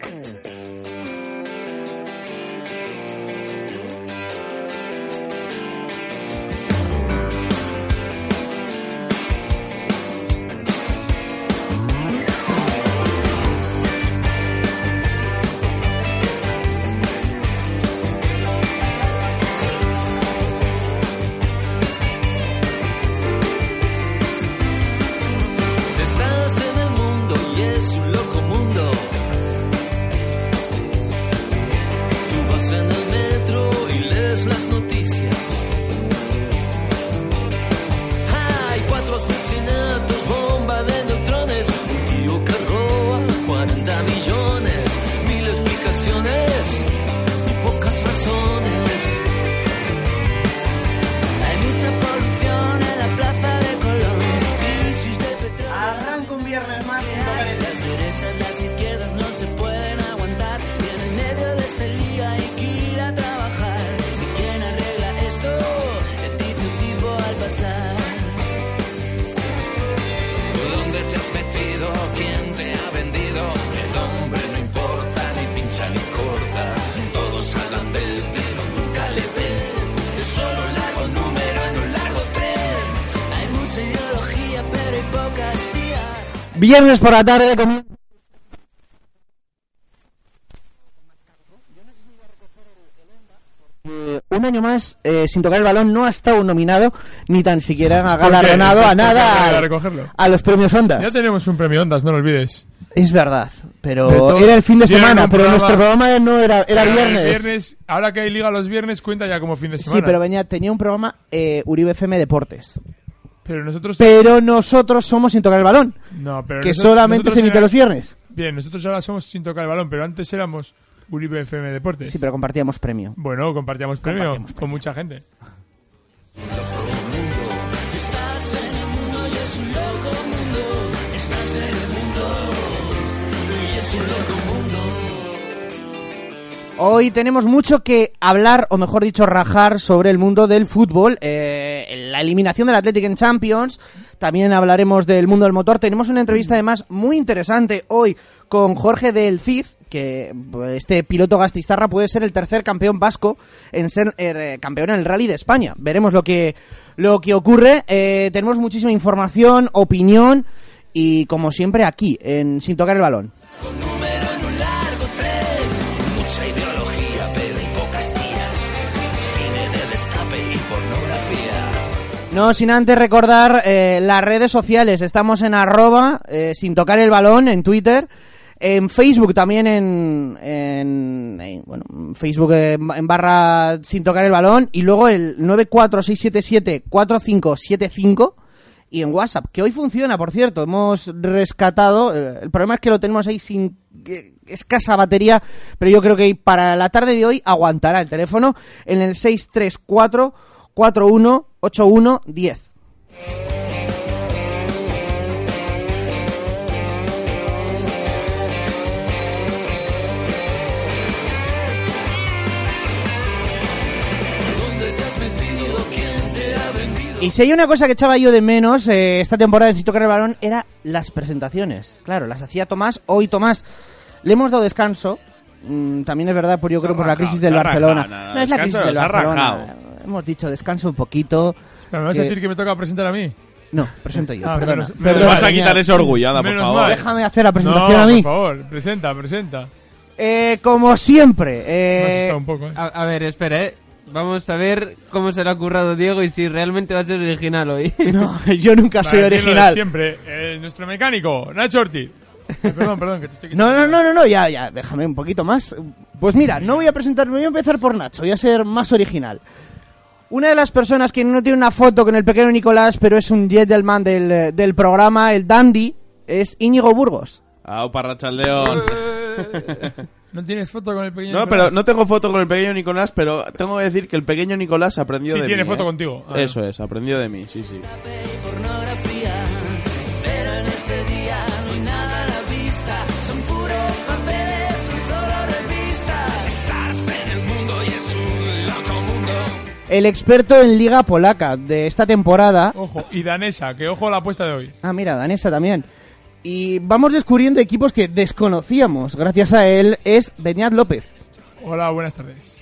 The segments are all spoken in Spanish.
Mm. Viernes por la tarde comienza. Eh, un año más eh, sin tocar el balón no ha estado nominado ni tan siquiera ¿Por qué? galardonado a ¿Por qué no nada a los premios Ondas. Ya tenemos un premio Ondas, no lo olvides. Es verdad, pero todo- era el fin de semana, pero programa- nuestro programa no era, era el viernes. viernes, ahora que hay liga los viernes, cuenta ya como fin de semana. Sí, pero venía, tenía un programa eh, Uribe FM Deportes. Pero nosotros... Pero nosotros somos sin tocar el balón, no, pero que nosotros- solamente nosotros se emite era- los viernes. Bien, nosotros ahora somos sin tocar el balón, pero antes éramos Uribe FM Deportes. Sí, pero compartíamos premio. Bueno, compartíamos premio Compartíamos con mucha gente. Hoy tenemos mucho que hablar, o mejor dicho, rajar sobre el mundo del fútbol. eh, la eliminación del Athletic en Champions. También hablaremos del mundo del motor. Tenemos una entrevista además muy interesante hoy con Jorge del Cid, que pues, este piloto gastistarra puede ser el tercer campeón vasco en ser eh, campeón en el Rally de España. Veremos lo que, lo que ocurre. Eh, tenemos muchísima información, opinión y como siempre aquí en Sin Tocar el Balón. No, sin antes recordar eh, las redes sociales. Estamos en arroba, eh, sin tocar el balón, en Twitter. En Facebook también en, en, en, bueno, en Facebook eh, en barra sin tocar el balón. Y luego el 946774575 y en WhatsApp, que hoy funciona, por cierto. Hemos rescatado. eh, el problema es que lo tenemos ahí sin escasa batería, pero yo creo que para la tarde de hoy aguantará el teléfono en el 634 418110. ¿Dónde te has metido? ¿Quién te ha vendido? Y si hay una cosa que echaba yo de menos eh, esta temporada en el Balón era las presentaciones. Claro, las hacía Tomás. Hoy Tomás le hemos dado descanso. Mm, también es verdad, por yo Se creo ha por la rajado, crisis del Barcelona. rajado, no, no es la crisis no, del Barcelona. Hemos dicho descanso un poquito. Pero me vas a que- decir que me toca presentar a mí. No, presento yo. Ah, perdona. menos- Perdona, vas a quitar ese orgullo, anda, por favor. mal. Déjame hacer la presentación no, a mí. por favor, presenta, presenta. Eh, como siempre. Me Eh, asustado un poco, ¿eh? A, a ver, espera, ¿eh? Vamos a ver cómo se lo ha currado Diego y si realmente va a ser original hoy. no, yo nunca soy Para original. Siempre, eh, nuestro mecánico, Nacho Ortiz. Eh, perdón, perdón, que te estoy No, quitando. no, no, no, no, ya, ya, déjame un poquito más. Pues mira, no voy a presentarme, voy a empezar por Nacho, voy a ser más original. Una de las personas que no tiene una foto con el pequeño Nicolás, pero es un gentleman del, eh, del programa, el Dandy, es Íñigo Burgos. Au, Parrachaldeón. ¿No tienes foto con el pequeño No, Nicolás? pero no tengo foto con el pequeño Nicolás, pero tengo que decir que el pequeño Nicolás aprendió Sí, de tiene mí. foto ¿eh? contigo. Ah. Eso es, aprendió de mí, sí, sí. El experto en Liga Polaca de esta temporada. Ojo, y danesa, que ojo a la apuesta de hoy. Ah, mira, danesa también. Y vamos descubriendo equipos que desconocíamos. Gracias a él es Beñat López. Hola, buenas tardes.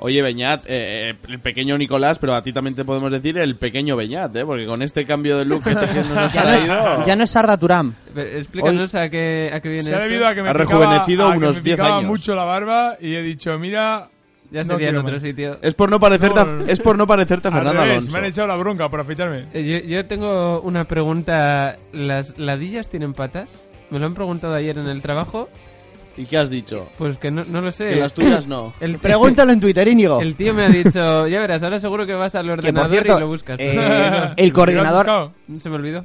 Oye, Beñat, eh, eh, el pequeño Nicolás, pero a ti también te podemos decir el pequeño Beñat, ¿eh? Porque con este cambio de look que, te, que nos Ya ha no es, ya no es Arda. Pero Explícanos a qué, a qué viene Se ha debido a que me Ha picaba- rejuvenecido a que unos me 10 picaba años. mucho la barba y he dicho, mira... Ya no sería en otro más. sitio. Es por no parecerte, a- No, no, no. es por no parecerte a Fernando revés, Alonso. me han echado la bronca por afeitarme. Eh, Yo, yo tengo una pregunta. ¿Las ladillas tienen patas? Me lo han preguntado ayer en el trabajo. ¿Y qué has dicho? Pues que no, no lo sé. Que las tuyas no. El, Pregúntalo en Twitter, Íñigo. El tío me ha dicho, ya verás, ahora seguro que vas al ordenador cierto, y lo buscas. eh, ¿Lo el coordinador, buscado? Se me olvidó.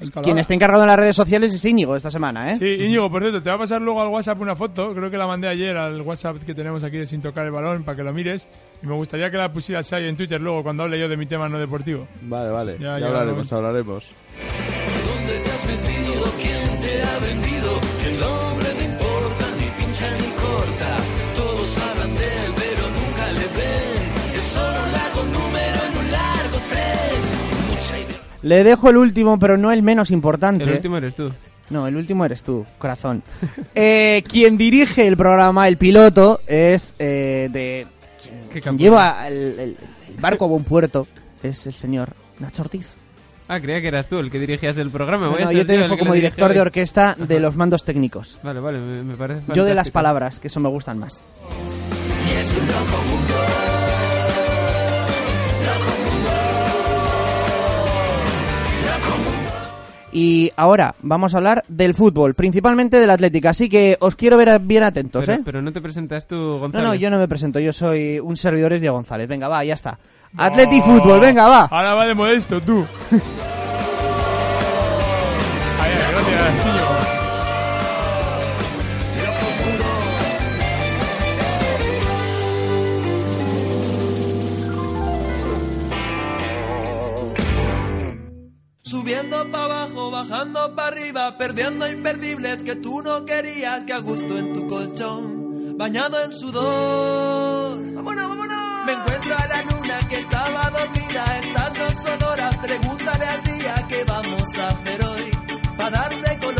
Escalada. quien está encargado en las redes sociales es Íñigo esta semana, ¿eh? Sí, Íñigo, por cierto, te va a pasar luego al WhatsApp una foto. Creo que la mandé ayer al WhatsApp que tenemos aquí de Sin Tocar el Balón para que lo mires. Y me gustaría que la pusieras ahí en Twitter luego cuando hable yo de mi tema no deportivo. Vale, vale. Ya, Ya, ya, hablaremos, hablaremos. ¿Dónde te has metido? ¿Quién te ha vendido? Ni pincha ni corta. Todos hablan de él, pero nunca le ven. Es solo un largo número en un largo tren. Le dejo el último, pero no el menos importante. El último eres tú. No, el último eres tú, corazón. Eh, quien dirige el programa, el piloto, es eh, de... ¿Qué Quien campeón? lleva el, el- el barco a buen puerto, es el señor Nacho Ortiz. Ah, creía que eras tú el que dirigías el programa. Voy a No, ser yo te dejo como director de orquesta de los mandos técnicos. Vale, vale, me, me parece Yo de las fantástico. palabras, que eso me gustan más. Y ahora vamos a hablar del fútbol, principalmente del Atlético, así que os quiero ver bien atentos, Pero, ¿eh? pero no te presentas tú, No, Gonzalo. no, yo no me presento, yo soy un servidor es Diego González. Venga, va, ya está. Atleti Fútbol, venga, va. Ahora va de modesto, tú. Ay, gracias, para abajo, bajando para arriba, perdiendo imperdibles que tú no querías, que a gusto en tu colchón, bañado en sudor. ¡Vámonos, vámonos! Me encuentro a la luna que estaba dormida, estas no son horas, pregúntale al día qué vamos a hacer hoy, para darle color.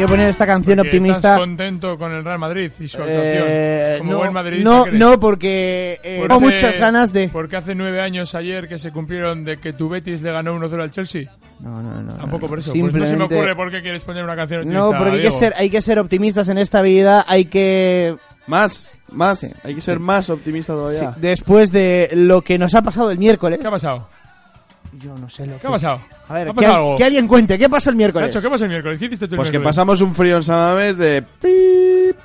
A poner esta canción Que optimista. ¿Estás contento con el Real Madrid y su actuación? Eh, Como no, buen madridista no, no, porque eh, Porque- tengo muchas ganas de. Porque hace nueve años ayer que se cumplieron de que tu Betis le ganó 1-0 al Chelsea. No, no, no. Tampoco no, por eso. Pues no se me Simplemente- ocurre por qué quieres poner una canción optimista, No, porque hay que, ser, hay que ser optimistas en esta vida. Hay que. Más, más. Sí, Hay que ser más optimista sí, todavía. después de lo que nos ha pasado el miércoles. ¿Qué ha pasado? Yo no sé lo ¿Qué ha pasado? A ver, ¿Ha que, pasado algo? que alguien cuente. ¿Qué pasó el miércoles? Nacho, ¿qué pasó el miércoles? ¿Qué hiciste tú el Pues que miércoles? pasamos un frío en Samamés de... pip.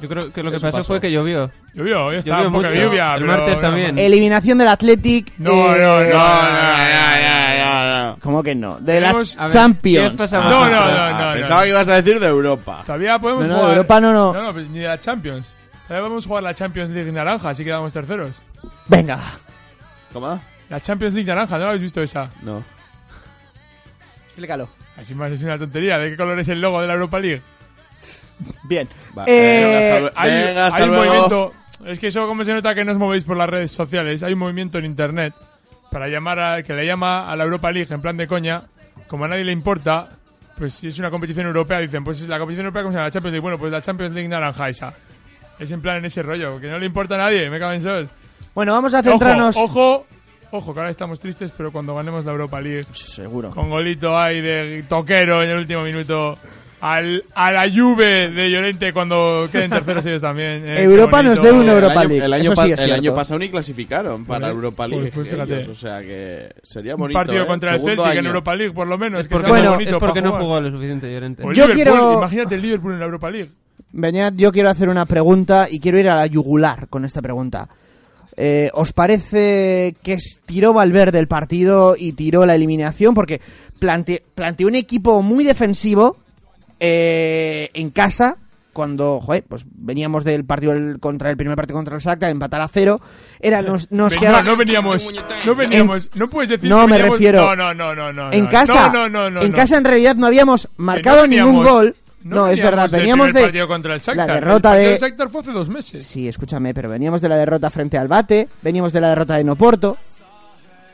Yo creo que lo que pasó, pasó. fue que llovió. Llovió, hoy está Llovió un poco de mucho. lluvia. El pero martes no, también. Eliminación del Athletic. No, eh, no, no, No, no, ya, ya, ya, ya. ¿Cómo que no? De la ver, Champions. ¿qué os pasa a No, no, no, Ah, no, Pensaba no. que ibas a decir de Europa. Todavía podemos No, no, jugar. Europa no, no. No, no, pues ni de la Champions. Todavía podemos jugar la Champions League naranja, así quedamos terceros. Venga. ¿Cómo? La Champions League naranja, ¿no la habéis visto esa? No. Explícalo. Así más es una tontería. ¿De qué color es el logo de la Europa League? Bien. Va, Eh, venga, hasta, Hay, venga, hasta hay un luego. movimiento. Es que eso, como se nota que no os movéis por las redes sociales, hay un movimiento en internet para llamar a, que le llama a la Europa League en plan de coña. Como a nadie le importa, pues si es una competición europea, dicen, pues es la competición europea, ¿cómo se llama? La Champions League. Bueno, pues la Champions League naranja esa. Es en plan en ese rollo, que no le importa a nadie, me caben sos. Bueno, vamos a centrarnos. Ojo, ojo, ojo, que ahora estamos tristes, pero cuando ganemos la Europa League, Seguro. con golito ahí de toquero en el último minuto. Al, a la Juve de Llorente cuando queden terceros ellos también. eh, Europa nos debe una El Europa año- League, El año, pa- sí el año pasado ni clasificaron para Pues- Europa pues- League. pues fíjate. ellos, o sea que sería Un bonito. partido ¿eh? contra el Celtic en año. Europa League, por lo menos. Es que porque, Bueno, es porque no jugó lo suficiente Llorente. O el Yo quiero- Imagínate el Liverpool en la Europa League. Beñat, yo quiero hacer una pregunta y quiero ir a la yugular con esta pregunta. Eh, ¿Os parece que es- tiró Valverde el partido y tiró la eliminación? Porque plante- planteó un equipo muy defensivo eh, en casa cuando joder, pues veníamos del partido contra el primer partido contra el Shakhtar, empatar a cero. Era, nos, nos Ven- quedaba- no, no veníamos, no veníamos, no puedes decir No, que me veníamos- refiero- No, no, no, no, no. en no. casa, No, no, no, no, en no. casa en realidad no habíamos marcado ningún gol. No, es verdad, veníamos de partido contra el Shakhtar. la El derrota partido de del Shakhtar fue hace dos meses. Sí, escúchame, pero veníamos de la derrota frente al Bate, veníamos de la derrota de Noporto,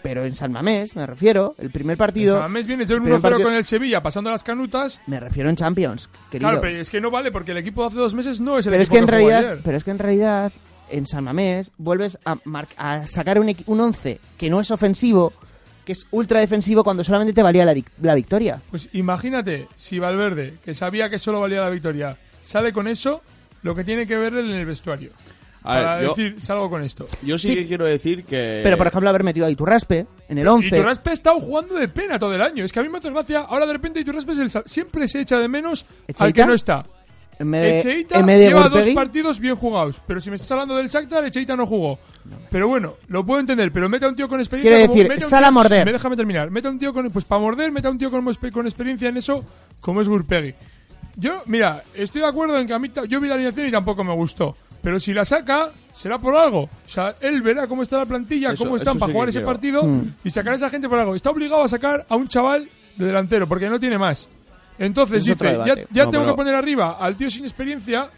pero en San Mamés, me refiero, el primer partido, El Samamés viene de un primer 1-0 partido- con el Sevilla, pasando las canutas. me refiero en Champions, querido. Claro, pero es que no vale porque el equipo de hace dos meses no es el pero es equipo que en jugó realidad, ayer. pero es que en realidad en San Mamés vuelves a, a sacar un, un 11 que no es ofensivo, que es ultra defensivo cuando solamente te valía la, vic- la victoria. Pues imagínate si Valverde, que sabía que solo valía la victoria, sale con eso, lo que tiene que ver él en el vestuario. A ver, para yo- decir, salgo con esto. Yo sí, Sí. que quiero decir que... Pero por ejemplo haber metido a Iturraspe en el Y 11. Iturraspe ha estado jugando de pena todo el año. Es que a mí me hace gracia. Ahora de repente Iturraspe es el siempre se echa de menos al que no está. En vez de, Echeita en vez de lleva dos partidos bien jugados. Pero si me estás hablando del Shakhtar, Echeita no jugó. Pero bueno, lo puedo entender. Pero mete a un tío con experiencia. Quiero como- decir, mete a un sal a tío- morder. Me déjame terminar. Mete a un tío con. Pues para morder, mete a un tío con, con experiencia en eso, como es Gurpegui. Yo, mira, estoy de acuerdo en que a mí. ta- Yo vi la alineación y tampoco me gustó. Pero si la saca, será por algo. O sea, él verá cómo está la plantilla, Eso- cómo están eso para sí jugar ese quiero. partido Mm. y sacar a esa gente por algo. Está obligado a sacar a un chaval de delantero porque no tiene más. Entonces Es dice, ya, debate. ya No, tengo pero- que poner arriba al tío sin experiencia,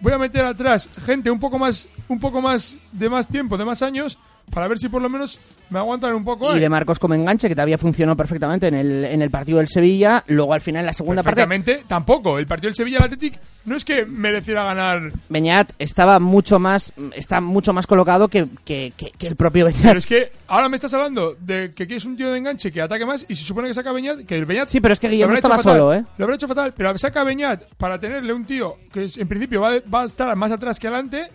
voy a meter atrás gente un poco más un poco más de más tiempo, de más años, para ver si por lo menos me aguantan un poco. y eh. de Marcos como enganche, que todavía funcionó perfectamente en el, en el partido del Sevilla. Luego al final, en la segunda parte, Perfectamente, tampoco. El partido del Sevilla el Athletic no es que mereciera ganar, Beñat estaba mucho más está mucho más colocado que, que, que- que el propio pero Beñat. es que ahora me estás hablando de que quieres un tío de enganche que ataque más y se supone que saca Beñat, que el Beñat Sí, pero es que Guillermo estaba fatal, solo, ¿eh? Lo habrá hecho fatal, pero saca Beñat para tenerle un tío que es- en principio va, va a estar más atrás que adelante.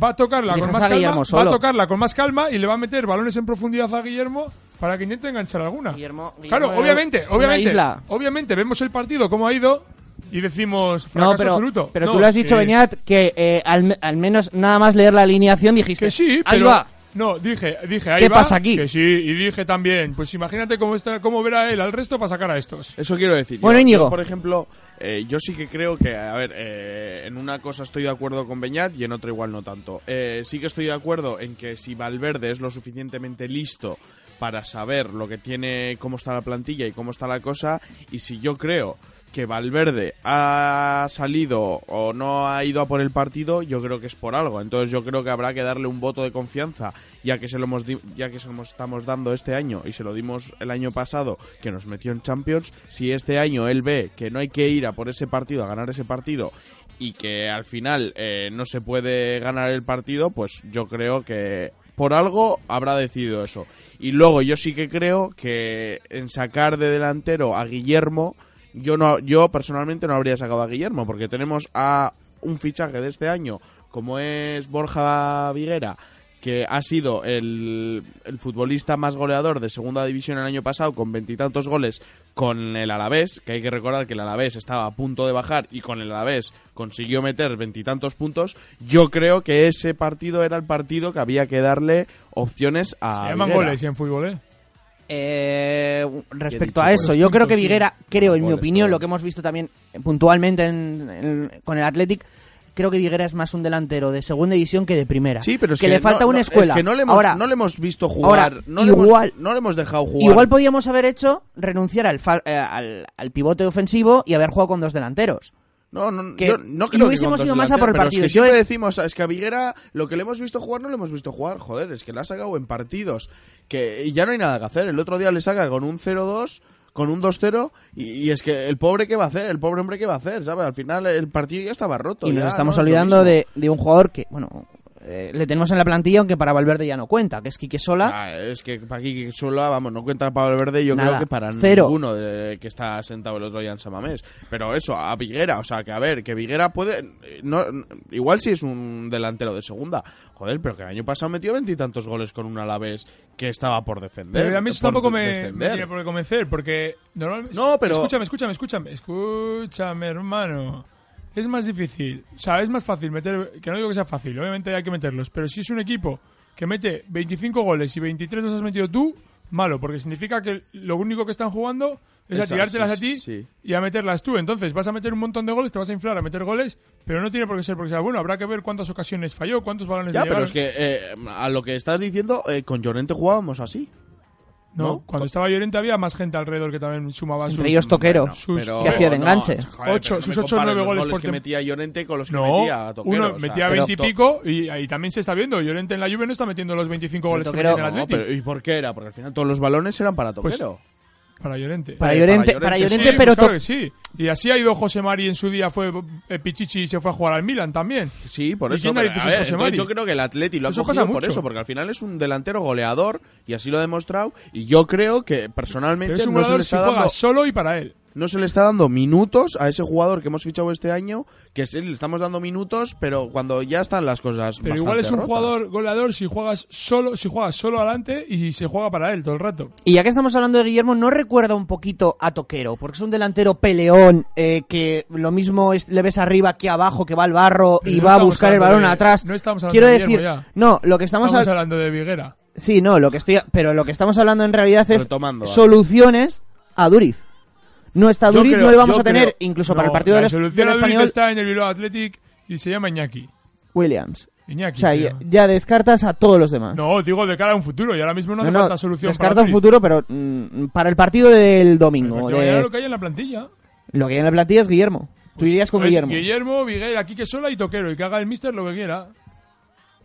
Va a tocarla con más calma, va a tocarla con más calma y le va a meter balones en profundidad a Guillermo para que intente enganchar alguna. Guillermo- Guillermo claro, obviamente, obviamente, obviamente vemos el partido cómo ha ido y decimos fracaso No, pero, absoluto. pero No, tú le has dicho, que- Beñat, que eh, al, al menos nada más leer la alineación dijiste, Que sí, ahí va. No, dije, dije, ahí ¿Qué va, pasa aquí? Que sí, y dije también, pues imagínate cómo está, cómo verá él al resto para sacar a estos. Eso quiero decir. Bueno, yo, Íñigo. yo, por ejemplo, eh, yo sí que creo que, a ver, eh, en una cosa estoy de acuerdo con Beñat y en otra igual no tanto. Eh, sí que estoy de acuerdo en que si Valverde es lo suficientemente listo para saber lo que tiene, cómo está la plantilla y cómo está la cosa, y si yo creo que Valverde ha salido o no ha ido a por el partido, yo creo que es por algo. Entonces yo creo que habrá que darle un voto de confianza, ya que se lo hemos ya que se lo estamos dando este año y se lo dimos el año pasado, que nos metió en Champions. Si este año él ve que no hay que ir a por ese partido, a ganar ese partido y que al final eh, no se puede ganar el partido, pues yo creo que por algo habrá decidido eso. Y luego yo sí que creo que en sacar de delantero a Guillermo yo no yo personalmente no habría sacado a Guillermo porque tenemos a un fichaje de este año como es Borja Viguera que ha sido el, el futbolista más goleador de segunda división el año pasado con veintitantos goles con el Alavés, que hay que recordar que el Alavés estaba a punto de bajar y con el Alavés consiguió meter veintitantos puntos, yo creo que ese partido era el partido que había que darle opciones a Se llaman Viguera. goles y en fútbol, ¿eh? Eh, respecto a eso, yo creo que. Viguera, creo, en mi opinión, lo que hemos visto también puntualmente en- en- con el Athletic, creo que Viguera es más un delantero de segunda división que de primera. Sí, pero es que, que, le falta no- una escuela. Es que no le hemos, Ahora, no le hemos visto jugar. ahora, no le hemos- igual- no le hemos dejado jugar. igual podíamos haber hecho renunciar al, eh, al, al pivote ofensivo y haber jugado con dos delanteros. No, no, que- yo no creo que hubiésemos dos ido más a por el partido. Es que Yo siempre es- decimos, es que a Viguera lo que le hemos visto jugar no le hemos visto jugar. Joder, es que le ha sacado en partidos que ya no hay nada que hacer. El otro día le saca con un 0-2, con un 2-0 y, y es que el pobre qué va a hacer, el pobre hombre qué va a hacer, ¿sabes? Al final el partido ya estaba roto. Y nos ya, estamos lo olvidando de, de un jugador que, bueno, eh, le tenemos en la plantilla, aunque para Valverde ya no cuenta, que es Quique Sola. Ah, es que para aquí que solo, vamos, no cuenta para el verde, yo Nada, creo que para cero. ninguno de, que está sentado el otro día en Samamés. Pero eso, a Viguera, o sea, que a ver, que Viguera puede. No, igual si es un delantero de segunda, joder, pero que el año pasado metió veintitantos goles con un Alavés que estaba por defender. Pero a mí eso tampoco me, me tiene por qué convencer, porque normalmente... No, pero- Escúchame, escúchame, escúchame, escúchame, hermano. Es más difícil, o sea, es más fácil meter... Que no digo que sea fácil, obviamente hay que meterlos, pero si es un equipo que mete 25 goles y 23 los has metido tú, malo, porque significa que lo único que están jugando es a tirártelas sí, a ti sí. y a meterlas tú. Entonces vas a meter un montón de goles, te vas a inflar a meter goles, pero no tiene por qué ser porque sea bueno. Habrá que ver cuántas ocasiones falló, cuántos balones Ya, pero llegaron. es que eh, a lo que estás diciendo, eh, con Llorente jugábamos así. No, ¿no? cuando estaba Llorente había más gente alrededor que también sumaba sus... Ellos Toquero. Bueno, sus- Pero- que hacía de no, enganche. joder, Ocho- no sus me ocho o compares nueve los goles goles por que metía Llorente con los que No, metía Toquero. uno o sea, metía pero 20 y pico y ahí también se está viendo. Llorente en la Juve no está metiendo los 25 goles que Toquero- mete en el No, Atlético. pero ¿Y por qué era? Porque al final todos los balones eran para Pues, Toquero. Para Llorente. Para Eh, Llorente, para para Llorente, Llorente, Sí, pero pues claro to- que sí. Y así ha ido José Mari en su día, fue eh, Pichichi y se fue a jugar al Milan también. Sí, por ¿Y eso. pero, narices a es ver, José entonces Mari? yo creo que el Atleti lo ha Eso cogido pasa por eso, porque al final es un delantero goleador y así lo ha demostrado. Y yo creo que personalmente Pero es un no se, le si está juega dando, solo y para él. No se le está dando minutos a ese jugador que hemos fichado este año, que sí, le estamos dando minutos, pero cuando ya están las cosas Pero igual es un rotas. jugador goleador si juegas solo, si juegas solo adelante y se juega para él todo el rato. Y ya que estamos hablando de Guillermo, ¿no recuerda un poquito a Toquero? Porque es un delantero peleón, eh, que lo mismo es- le ves arriba que abajo, que va al barro Pero y no va a buscar el balón de- atrás. no estamos hablando Quiero de decir, Guillermo ya. no, lo que estamos, Estamos hab- hablando de Viguera. Sí, no, lo que estoy, pero lo que estamos hablando en realidad es Retomando, soluciones a Duriz. No está Duriz, creo- no le vamos a tener, creo- incluso para el partido la del, solución del español, está en el Bilbao Athletic y se llama Iñaki. Williams. Iñaki. O sea, ya, descartas a todos los demás. No, digo de cara a un futuro y ahora mismo no No, hace no, falta solución descarta para un futuro, pero mm, para el partido del domingo, Porque de- lo que hay en la plantilla. lo que hay en la plantilla es Guillermo. Tú irías con Es Guillermo. Pues Guillermo, Viguera, Quique Sola y Toquero. Y que haga el mister lo que quiera.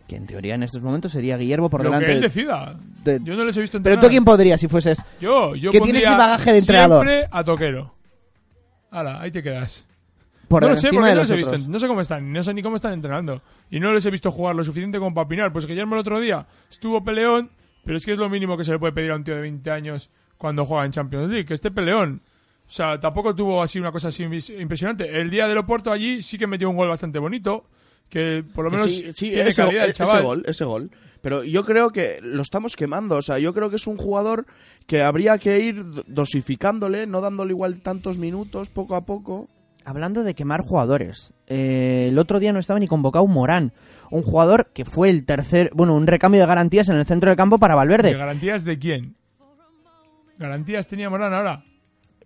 Que en teoría en estos momentos sería Guillermo por lo delante. que él de- decida. de- Yo no les he visto Pero entrenar. tú a quién podrías si fueses. Yo, yo que tiene pondría ese bagaje de entrenador. Siempre a Toquero. Hala, ahí te quedas. Por no lo sé, porque no los he visto. No sé cómo están, no sé ni cómo están entrenando. Y no les he visto jugar lo suficiente como para opinar. Pues Guillermo el otro día estuvo peleón, pero es que es lo mínimo que se le puede pedir a un tío de 20 años cuando juega en Champions League, que esté peleón. O sea, tampoco tuvo así una cosa así imp- impresionante. El día del Oporto allí sí que metió un gol bastante bonito, que por lo menos sí, sí, tiene ese, calidad el ese chaval. gol, ese gol. Pero yo creo que lo estamos quemando. O sea, yo creo que es un jugador que habría que ir do- dosificándole, no dándole igual tantos minutos, poco a poco. Hablando de quemar jugadores, eh, el otro día no estaba ni convocado Morán, un jugador que fue el tercer, bueno, un recambio de garantías en el centro del campo para ¿De Valverde. garantías de quién? ¿Garantías tenía Morán ahora?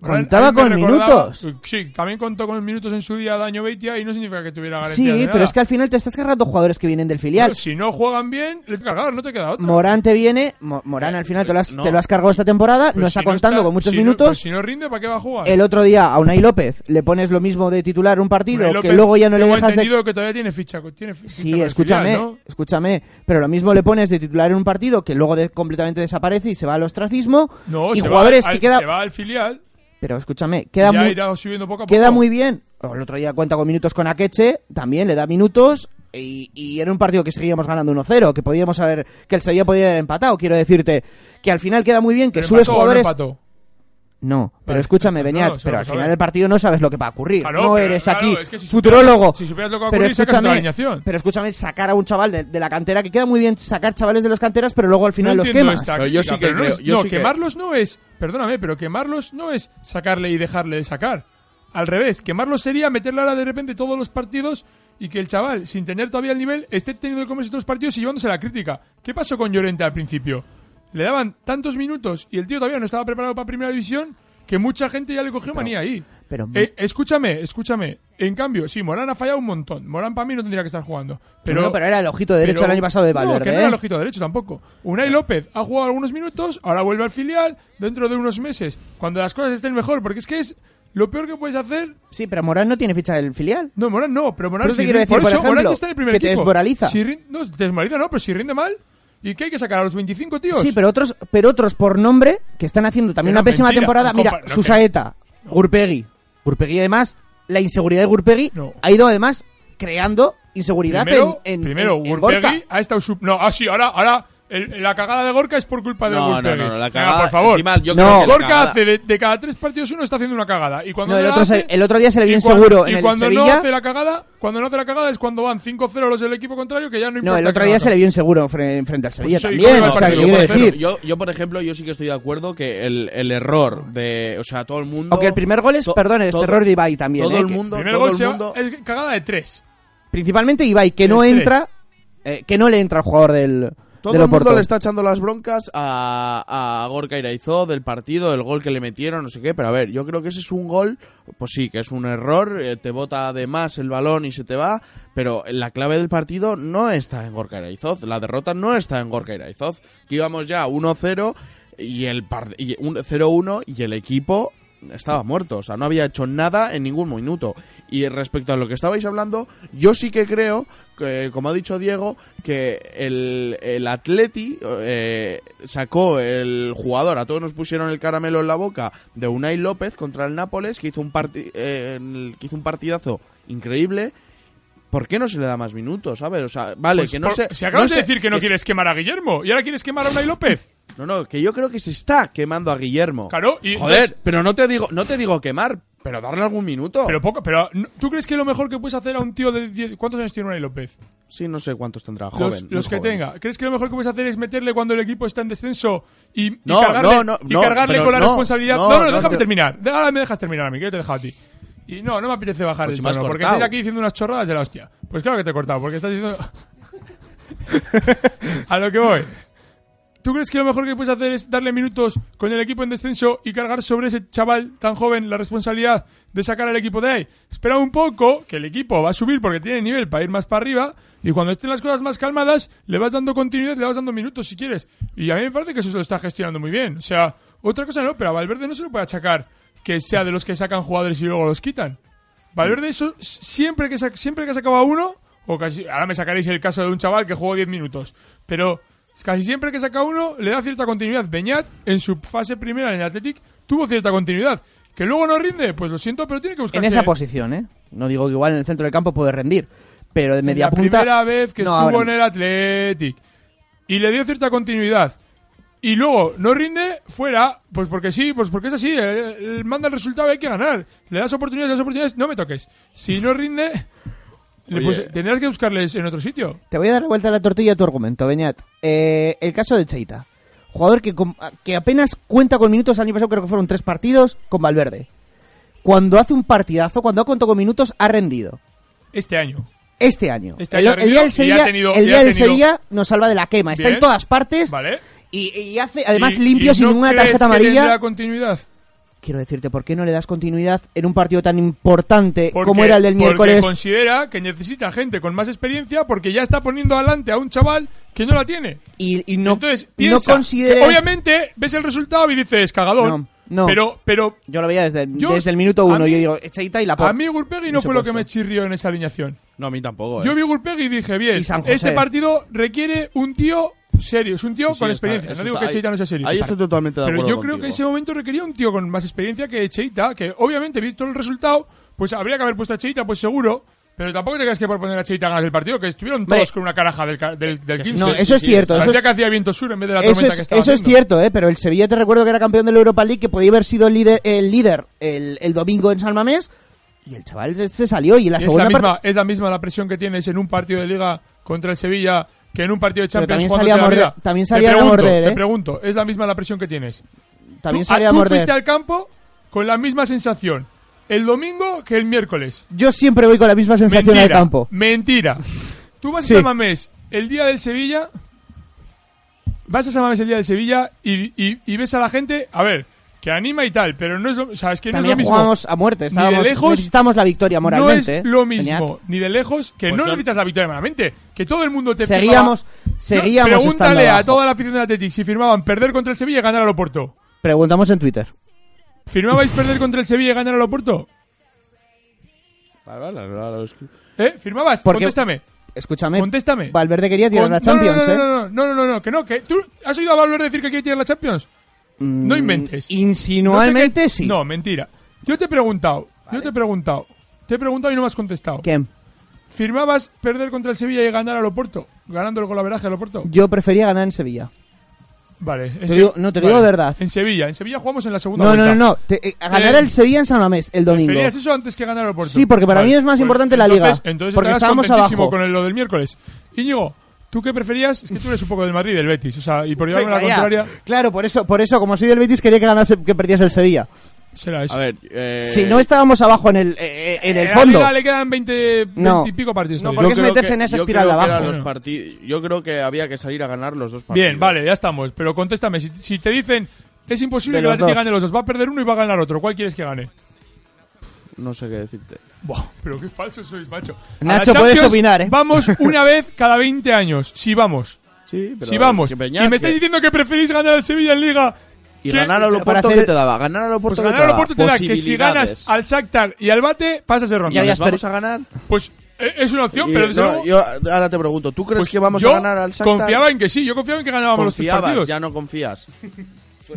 Contaba con minutos. Sí, también contó con minutos en su día Daño Beitia y no significa que tuviera garantías. Sí, de pero nada. es que al final te estás cargando jugadores que vienen del filial. No, si no juegan bien, le cargar, no te queda otra. Morán te viene, Mo- Morán al final te lo has, no. te lo has cargado esta temporada, Pues no si está contando está- con muchos si no- minutos. pues si no rinde, ¿para qué va a jugar? El otro día a Unai López le pones lo mismo de titular un partido Unai que López, luego ya no le dejas de entendido que todavía tiene ficha. Tiene ficha Sí, escúchame, filial, ¿no? escúchame, pero lo mismo le pones de titular en un partido que luego de- completamente desaparece y se va al ostracismo No, y se, jugadores va al, que queda se va al filial pero escúchame, queda ya muy irá subiendo poco a poco. queda muy bien. El otro día cuenta con minutos con Akeche, también le da minutos y, y era un partido que seguíamos ganando 1-0, que podíamos haber que el Sevilla podía haber empatado, quiero decirte que al final queda muy bien que ¿Pero subes empató o no jugadores? No, pero Vale, escúchame, pues, Beñat, no, pero al final del partido no sabes lo que va a ocurrir. Claro, no pero, eres claro, aquí es que si futurólogo. supieras- si supieras lo que va a pero ocurrir, sacas una escúchame, alineación. pero escúchame, sacar a un chaval de, de la cantera, que queda muy bien sacar chavales de las canteras, pero luego al final no los quemas. esta Pero yo sí que pero no creo- es- yo no, sí que- quemarlos no es, perdóname, pero quemarlos no es sacarle y dejarle de sacar. Al revés, quemarlos sería meterle ahora de repente todos los partidos y que el chaval, sin tener todavía el nivel, esté teniendo que comerse todos los partidos y llevándose la crítica. ¿Qué pasó con Llorente al principio? Le daban tantos minutos y el tío todavía no estaba preparado para primera división que mucha gente ya le cogió manía ahí. pero- Eh, escúchame, escúchame. En cambio, sí, Morán ha fallado un montón. Morán para mí no tendría que estar jugando. Pero, No, pero era el ojito derecho pero- el año pasado de No, Valverde. que no ¿eh? era el ojito derecho tampoco. Unai López ha jugado algunos minutos, ahora vuelve al filial dentro de unos meses, cuando las cosas estén mejor, porque es que es lo peor que puedes hacer. Sí, pero Morán no tiene ficha del filial. No, Morán no, pero Morán Pero te si quiero decir, por eso, ejemplo, Morán está en el primer que te equipo. desmoraliza. Si rin- no, te desmoraliza no, pero si rinde mal, ¿y qué hay que sacar a los 25 tíos? Sí, pero otros, pero otros por nombre que están haciendo también una pésima mentira. temporada. Mira, compa- no, Susaeta, Gurpegui. Gurpegui además, la inseguridad de Gurpegui No. ha ido además creando inseguridad primero, en, en, primero en- en Gurpegui Gorka. ha estado sub... No, ah, sí, ahora, ahora el- la cagada de Gorka es por culpa de No, no, no, no, la Venga, cagada. por favor. encima, yo No. creo que Gorka cagada- hace de, de cada tres partidos uno está haciendo una cagada. Y cuando No, el, otro se- hace, el otro día se le vio y inseguro y en el cuando no Sevilla. hace la cagada, cuando no hace la cagada es cuando van 5-0 los del equipo contrario que ya no importa. No, el otro día se le vio inseguro fre- frente al Sevilla eso, ¿y también. O sea, que yo, por decir. ejemplo, yo, yo, por ejemplo, yo sí que estoy de acuerdo que el, el error de. O sea, todo el mundo. Aunque el primer gol es, to- perdón, es error de Ibai también. Todo ¿eh? el mundo. Primer todo gol es cagada de 3. Principalmente Ibai, que no tres. entra, eh, que no le entra al jugador del, Todo el mundo le está echando las broncas a, a Gorka Iraizó del partido, del gol que le metieron, no sé qué. Pero a ver, yo creo que ese es un gol, pues sí, que es un error, eh, te bota de más el balón y se te va. Pero la clave del partido no está en Gorka Iraizoz. La derrota no está en Gorka Iraizoz. Que íbamos ya 1-0 y el par- y un 0-1 y el equipo estaba muerto, o sea, no había hecho nada en ningún minuto. Y respecto a lo que estabais hablando, yo sí que creo, que, como ha dicho Diego, que el, el Atleti eh, sacó el jugador, a todos nos pusieron el caramelo en la boca, de Unai López contra el Nápoles, que hizo un, parti- eh, que hizo un partidazo increíble. ¿Por qué no se le da más minutos? ¿Sabes? O sea, vale, Pues que no por- se. Si acabas no de se- decir que no se- quieres quemar a Guillermo y ahora quieres quemar a Unai López. No, no, que yo creo que se está quemando a Guillermo. Claro, y Joder, pero no te digo, no te digo quemar, pero darle algún minuto. Pero poco, pero ¿no- ¿tú crees que lo mejor que puedes hacer a un tío de 10 ¿Cuántos años tiene Unai López? Sí, no sé cuántos tendrá. Joven. los que joven. tenga. ¿Crees que lo mejor que puedes hacer es meterle cuando el equipo está en descenso y, y No, cargarle, no, no, y no, cargarle pero con la responsabilidad? no, No, no, déjame te- terminar. Ahora me dejas terminar a mí, que yo te he dejado a ti. Y no, no me apetece bajar Pues el si tono, porque estoy aquí diciendo unas chorradas de la hostia. Pues claro que te he cortado, porque estás diciendo... a lo que voy. ¿Tú crees que lo mejor que puedes hacer es darle minutos con el equipo en descenso y cargar sobre ese chaval tan joven la responsabilidad de sacar al equipo de ahí? Espera un poco, que el equipo va a subir porque tiene nivel para ir más para arriba y cuando estén las cosas más calmadas le vas dando continuidad, le vas dando minutos si quieres. Y a mí me parece que eso se lo está gestionando muy bien. O sea, otra cosa no, pero a Valverde no se lo puede achacar que sea de los que sacan jugadores y luego los quitan. Valverde eso siempre que siempre que sacaba uno o casi ahora me sacaréis el caso de un chaval que jugó 10 minutos, pero casi siempre que saca uno le da cierta continuidad. Beñat en su fase primera en el Athletic tuvo cierta continuidad. Que luego no rinde, pues lo siento, pero tiene que buscar En esa posición, ¿eh? No digo que igual en el centro del campo puede rendir, pero de media la punta... primera vez que No, estuvo ahora- en el Athletic y le dio cierta continuidad y luego no rinde fuera, pues porque sí, pues porque es así, eh, eh, manda el resultado y hay que ganar. Le das oportunidades, le das oportunidades, no me toques. Si no rinde, le- Oye. pues tendrás que buscarles en otro sitio. Te voy a dar vuelta a la tortilla a tu argumento, Beñat. Eh, el caso de Cheita. Jugador que, com- que apenas cuenta con minutos el año pasado, creo que fueron tres partidos con Valverde. Cuando hace un partidazo, cuando ha contado con minutos, ha rendido. Este año. Este año. Este el, año ha el día del rendido y ha Sevilla, tenido- el y día ha del tenido- Sevilla nos salva de la quema. Está Bien. en todas partes ¿Vale? Y, y hace además Y- limpio y sin no ninguna crees tarjeta que amarilla. tendrá continuidad? Quiero decirte, ¿por qué no le das continuidad en un partido tan importante Porque- como era el del Porque miércoles? considera que necesita gente con más experiencia porque ya está poniendo adelante a un chaval que no la tiene. Y, y no, Entonces, y no piensa consideres... que obviamente ves el resultado y dices, cagadón. No, no. Pero, pero Yo lo veía desde, Yo- desde el minuto uno. mí- yo digo, Cheita y la a mí Gurpegui no fue lo que me chirrió en esa alineación. No, a mí tampoco. Yo eh. vi Gurpegui y dije, bien, Y este partido requiere un tío serio, es un tío Sí, sí, con está- experiencia. eso no digo está- que Cheita no sea serio. Ahí estoy totalmente de Pero acuerdo yo creo que ese momento requería un tío con más experiencia que Cheita, que obviamente, visto el resultado, pues habría que haber puesto a Cheita, pues seguro. Pero tampoco te creas que por poner a Cheita ganas el partido, que estuvieron todos Hombre. con una caraja del, del, del Que sí, 15. No, eso es cierto. Eso Parecía es, que hacía viento sur en vez de la eso tormenta es- que estaba eso es cierto, ¿eh? Pero el Sevilla te recuerdo que era campeón de la Europa League, que podía haber sido el líder el, líder el, el domingo en San Mamés. Y el chaval se- salió. Y en la Es segunda la, misma, es la misma la presión que tienes en un partido de liga contra el Sevilla que en un partido de Champions también salía a la morder- también Te salía a pregunto, morder, Te ¿eh? pregunto, es la misma la presión que tienes. También tú, salía ah, a tú morder. fuiste al campo con la misma sensación el domingo que el miércoles. Yo siempre voy con la misma sensación mentira, al campo. Mentira. Tú vas Sí. a San Mamés el día del Sevilla. Vas a San Mamés el día del Sevilla y, y- y ves a la gente. A ver, que anima y tal, pero no es lo, o sea, es que no es lo mismo. jugamos a muerte. Ni de Estábamos, lejos, necesitamos la victoria no es moralmente. ¿eh? lo mismo, ni de lejos, que Pues no son- necesitas la victoria moralmente. Que todo el mundo te Seguíamos, firmaba- seguíamos Pregúntale a toda la afición del Athletic si firmaban perder contra el Sevilla y ganar al Oporto. Preguntamos en Twitter. ¿Firmabais perder contra el Sevilla y ganar al Oporto? ¿Eh? ¿Firmabas? Porque- Contéstame. Escúchame. Contéstame. Valverde quería tirar Con- la no, Champions, no, ¿eh? no, no, no, no, no, no, que no, que tú has oído a Valverde decir que quiere tirar la Champions. No Mm, inventes. Insinualmente No sé qué- sí. No, mentira. Yo te he preguntado, yo te he preguntado, te he preguntado y no me has contestado. ¿Quién? ¿Firmabas perder contra el Sevilla y ganar al Oporto? Ganándolo con la veraje al Oporto. Yo prefería ganar en Sevilla. Vale. en Te Se- digo- no, te digo de verdad. En Sevilla, en Sevilla jugamos en la segunda No, no, vuelta. no, no. Te- eh, a ganar Eh, el Sevilla en San Mamés el domingo. ¿Preferías eso antes que ganar al Oporto? Sí, porque para mí es más importante la liga. entonces- Porque estábamos abajo. con el- lo del miércoles. Íñigo, ¿tú qué preferías? Es que tú eres un poco del Madrid y del Betis. O sea, y por llevarme la contraria... Claro, por eso, por eso, como soy del Betis, quería que ganase, que perdiese el Sevilla. Será eso. A ver, eh, Si no estábamos abajo en el, eh, en el la fondo. liga le quedan 20, 20 No. y pico partidos. No, porque yo es meterse que- en esa espiral de abajo. los Yo creo que había que salir a ganar los dos partidos. Bien, vale, ya estamos. Pero contéstame, si, si te dicen es imposible De que el dos. gane los dos, va a perder uno y va a ganar otro, ¿cuál quieres que gane? No sé qué decirte. Buah, pero qué falso sois, macho. A Nacho, puedes Champions opinar, ¿eh? Vamos una vez cada 20 años, si vamos. Sí, pero si vamos. que y me estáis que- diciendo que preferís ganar al Sevilla en Liga. Y ¿Qué? ganar a Para Loporto, hacer- ¿qué te daba? Ganar a Pues Loporto, ¿qué ganar al? Oporto te da que si ganas al Shakhtar y al Bate, pasas de ronda. Ya ¿Les vamos a ganar? Pues eh, es una opción, Y, pero desde no, luego, yo ahora te pregunto, ¿tú crees pues que vamos yo a ganar al Shakhtar? confiaba en que sí, yo confiaba en que ganábamos los tres Confiabas, partidos. ya no confías.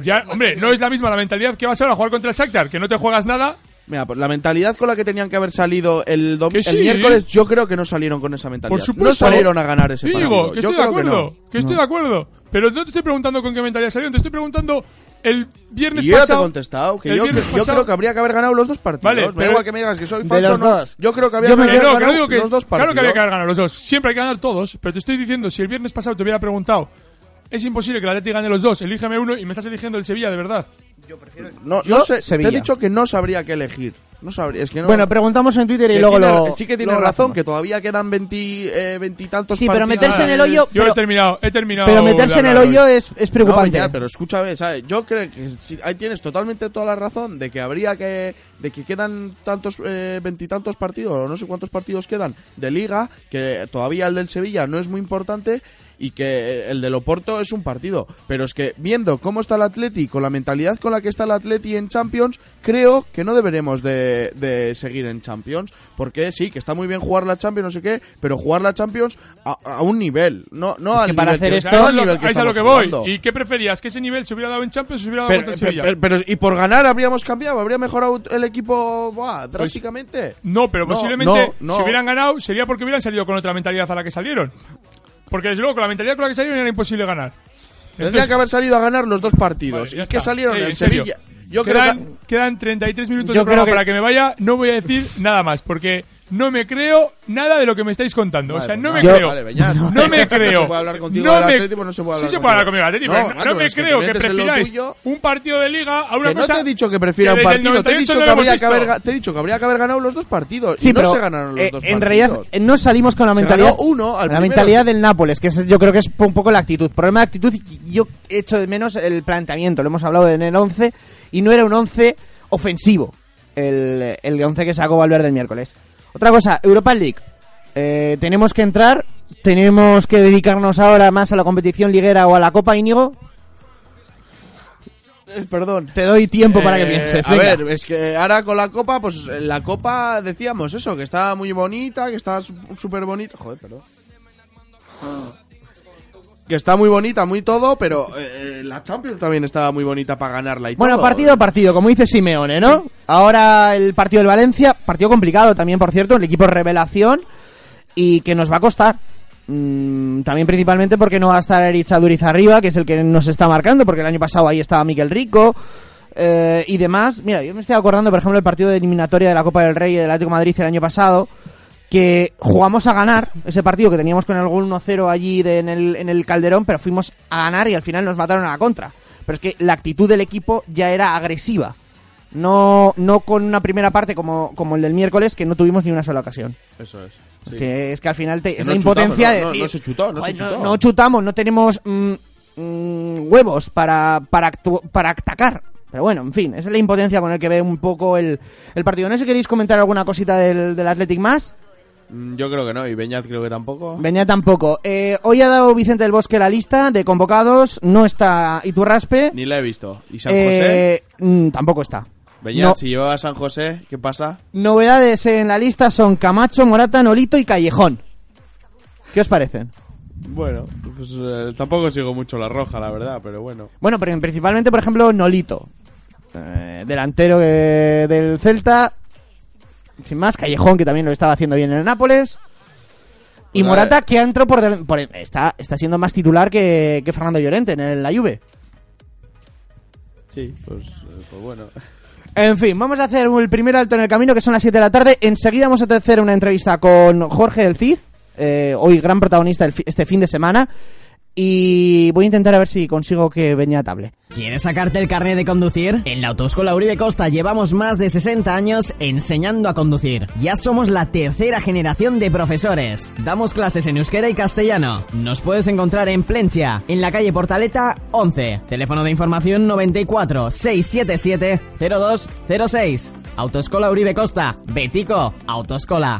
Ya, hombre, no es la misma la mentalidad que vas ahora a jugar contra el Shakhtar, que no te juegas nada. Mira, pues la mentalidad con la que tenían que haber salido el, dom- Que sí. el miércoles, yo creo que no salieron con esa mentalidad. Por supuesto. No salieron a ganar ese partido. digo, que yo estoy de creo que acuerdo, no. que estoy de acuerdo. Pero no te estoy preguntando con qué mentalidad salieron, te estoy preguntando el viernes Y yo ya te he pasado. contestado que yo, yo pasado- creo que habría que haber ganado los dos partidos. Vale, Me da igual que me digas que soy De falso no. dos. Yo creo que habría Yo que haber no, ganado que no digo que, los dos partidos. claro que había que haber ganado los dos. Siempre hay que ganar todos. Pero te estoy diciendo, si el viernes pasado te hubiera preguntado, es imposible que el Atleti gane los dos, elígeme uno y me estás eligiendo el Sevilla, de verdad. No, Yo, no sé, Sevilla. te he dicho que no sabría qué elegir. No sabría, es que no. Bueno, preguntamos en Twitter y luego tiene- lo. sí que lo razón, que todavía quedan veintitantos Sí, pero meterse en el hoyo. Yo pero, he terminado, he terminado. pero meterse en el hoyo hoy. es, es No, preocupante. ya, pero escúchame, ¿sabes? Yo creo que sí, ahí tienes totalmente toda la razón de que habría que. de que quedan tantos. eh, veintitantos partidos, o no sé cuántos partidos quedan de liga, que todavía el del Sevilla no es muy importante y que el del Oporto es un partido. Pero es que viendo cómo está el Atleti, con la mentalidad con la que está el Atleti en Champions, creo que no deberemos de, de seguir en Champions. Porque sí, que está muy bien jugar la Champions, no sé qué, pero jugar la Champions a, a un nivel, no, no al que para nivel hacer que- esto- no al nivel que es a lo que voy. jugando. ¿Y qué preferías? ¿Que ese nivel se hubiera dado en Champions o se hubiera dado Pero, pero- Sevilla? pero- pero- y por ganar habríamos cambiado, habría mejorado el equipo buah, drásticamente. No, pero No, posiblemente no. si hubieran ganado sería porque hubieran salido con otra mentalidad a la que salieron. Porque desde luego con la mentalidad con la que salieron era imposible ganar. Tendría que haber salido a ganar los dos partidos. Vale, y que salieron Ey, en. Sevilla. Yo creo quedan, que. quedan 33 minutos Yo de programa creo que- para que me vaya. No voy a decir nada más porque no me creo nada de lo que me estáis contando. o sea, Vale, no pues me creo. Vale, Beñat. No me No creo. se puede hablar contigo No del me- Atlético, no se puede Sí hablar se puede hablar contigo. conmigo del Atlético, No, me es que creo que prefiráis tuyo. un partido de liga a una Que no cosa te he dicho que prefiera que un partido, te he 98 dicho que habría que haber, te he dicho que habría que haber ganado los dos partidos. Sí, y pero no se ganaron los eh, dos en partidos. realidad eh, no salimos con la mentalidad uno al la mentalidad del Nápoles, que es- yo creo que es un poco la actitud. Problema de actitud, yo echo de menos el planteamiento. Lo hemos hablado en el 11 y no era un 11 ofensivo el, el 11 que sacó Valverde el miércoles. Otra cosa, Europa League. Eh, tenemos que entrar, tenemos que dedicarnos ahora más a la competición liguera o a la Copa Íñigo. Eh, perdón. Te doy tiempo para que Eh, pienses. A venga. ver, es que ahora con la copa, pues la copa decíamos eso, que está muy bonita, que está súper bonita. Joder, perdón. Que está muy bonita, muy todo, pero eh, la Champions también estaba muy bonita para ganarla y Bueno, todo. partido a partido, como dice Simeone, ¿no? Ahora el partido del Valencia, partido complicado también, por cierto, el equipo revelación y que nos va a costar. Mm, también principalmente porque no va a estar Erich Aduriz arriba, que es el que nos está marcando, porque el año pasado ahí estaba Miquel Rico eh, y demás. Mira, yo me estoy acordando, por ejemplo, del partido de eliminatoria de la Copa del Rey y del Atlético de Madrid el año pasado, que jugamos a ganar ese partido que teníamos con el gol 1-0 allí de- en, el, en el Calderón, pero fuimos a ganar y al final nos mataron a la contra. Pero es que la actitud del equipo ya era agresiva. No, no con una primera parte como, como el del miércoles, que no tuvimos ni una sola ocasión. Eso es. Es, que, es que al final te- Que es no la chutamos, impotencia no, de no, decir, no se chutó, no se "Joder, chutó". no chutamos, no tenemos mm, mm, huevos para, para, para atacar. Pero bueno, en fin, esa es la impotencia con el que ve un poco el, el partido. No sé si queréis comentar alguna cosita del, del Athletic más. Mm, Yo creo que no, y Beñat creo que tampoco. Venía tampoco. Eh, hoy ha dado Vicente del Bosque la lista de convocados. No está Iturraspe. Ni la he visto. ¿Y San José? Eh, mm, tampoco está. Beñat, no. si llevaba a San José, ¿qué pasa? Novedades en la lista son Camacho, Morata, Nolito y Callejón. ¿Qué os parecen? Bueno, pues eh, tampoco sigo mucho la roja, la verdad, pero bueno. Bueno, pero principalmente, por ejemplo, Nolito. Delantero eh, del Celta. Sin más, Callejón, que también lo estaba haciendo bien en el Nápoles. Y Pues, Morata, eh, que entró por, del- por- está, está siendo más titular que, que Fernando Llorente en el- la Juve. Sí, pues, eh, pues bueno. En fin, vamos a hacer el primer alto en el camino, que son las 7 de la tarde. Enseguida vamos a hacer una entrevista con Jorge del Cid, eh, hoy gran protagonista este fin de semana. Y voy a intentar a ver si consigo que Beñat hable. ¿Quieres sacarte el carnet de conducir? En la Autoescuela Uribe Costa llevamos más de 60 años enseñando a conducir. Ya somos la tercera generación de profesores. Damos clases en euskera y castellano. Nos puedes encontrar en Plentia, en la calle Portaleta 11. Teléfono de información 94 677 0206. Autoescuela Uribe Costa. Betico, Autoescola.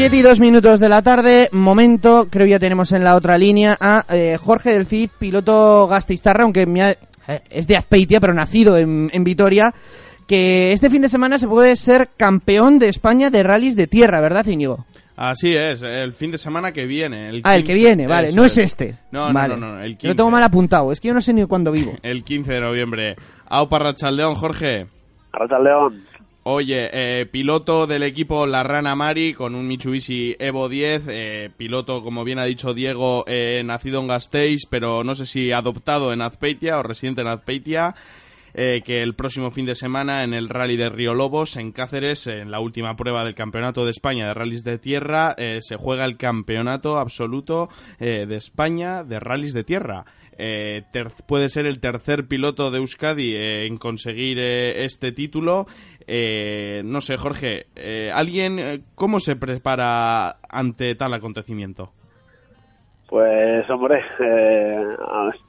7 y 2 minutos de la tarde, momento, creo ya tenemos en la otra línea a eh, Jorge del Cid, piloto Gasteiztarra, aunque me ha- eh, es de Azpeitia, pero nacido en, en Vitoria, que este fin de semana se puede ser campeón de España de rallies de tierra, ¿verdad, Íñigo? Así es, el fin de semana que viene. El Ah, el que 15 viene, vale, eso no es este. No, no, Vale. no, no, el Lo 15. tengo mal apuntado, es que yo no sé ni cuándo vivo. El 15 de noviembre. Aupa Rachaldeón, Jorge. Arracha León. Oye, eh, piloto del equipo La Rana Mari con un Mitsubishi Evo 10, eh, piloto, como bien ha dicho Diego, eh, nacido en Gasteiz, pero no sé si adoptado en Azpeitia o residente en Azpeitia, eh, que el próximo fin de semana en el Rally de Río Lobos, en Cáceres, en la última prueba del Campeonato de España de Rallys de Tierra, eh, se juega el campeonato absoluto de España de Rallys de Tierra. Puede ser el tercer piloto de Euskadi en conseguir este título. Eh, no sé, Jorge, eh, ¿alguien eh, cómo se prepara ante tal acontecimiento? Pues hombre, eh,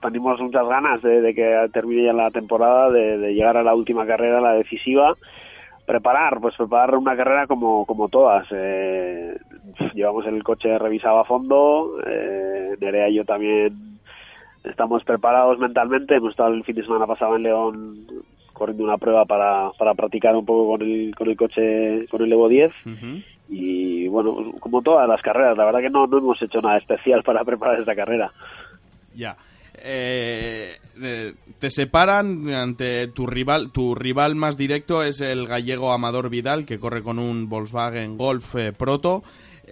tenemos muchas ganas de, que termine ya la temporada, de, de llegar a la última carrera, la decisiva. Preparar, pues preparar una carrera como, como todas. Eh, llevamos el coche revisado a fondo, eh, Nerea y yo también estamos preparados mentalmente. Hemos estado el fin de semana pasado en León corriendo una prueba para, para practicar un poco con el, con el coche, con el Evo 10 y bueno, como todas las carreras, la verdad que no, no hemos hecho nada especial para preparar esta carrera. Ya. Eh, eh, te separan ante tu rival tu rival más directo es el gallego Amador Vidal que corre con un Volkswagen Golf eh, Proto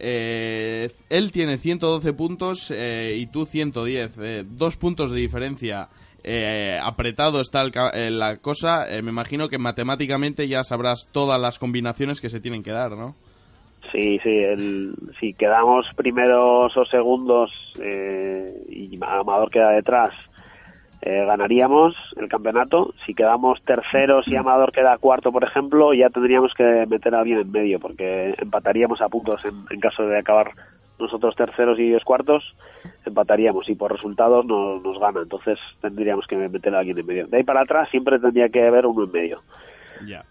Eh, él tiene 112 puntos eh, y tú 110 eh, dos puntos de diferencia Eh, apretado está el eh, la cosa Eh, me imagino que matemáticamente ya sabrás todas las combinaciones que se tienen que dar ¿no? Sí, sí, el, si quedamos primeros o segundos eh, y Amador queda detrás, eh, ganaríamos el campeonato. Si quedamos terceros y Amador queda cuarto, por ejemplo, ya tendríamos que meter a alguien en medio, porque empataríamos a puntos en caso de acabar nosotros terceros y ellos cuartos, empataríamos y por resultados nos, nos gana. Entonces tendríamos que meter a alguien en medio. De ahí para atrás siempre tendría que haber uno en medio. Ya.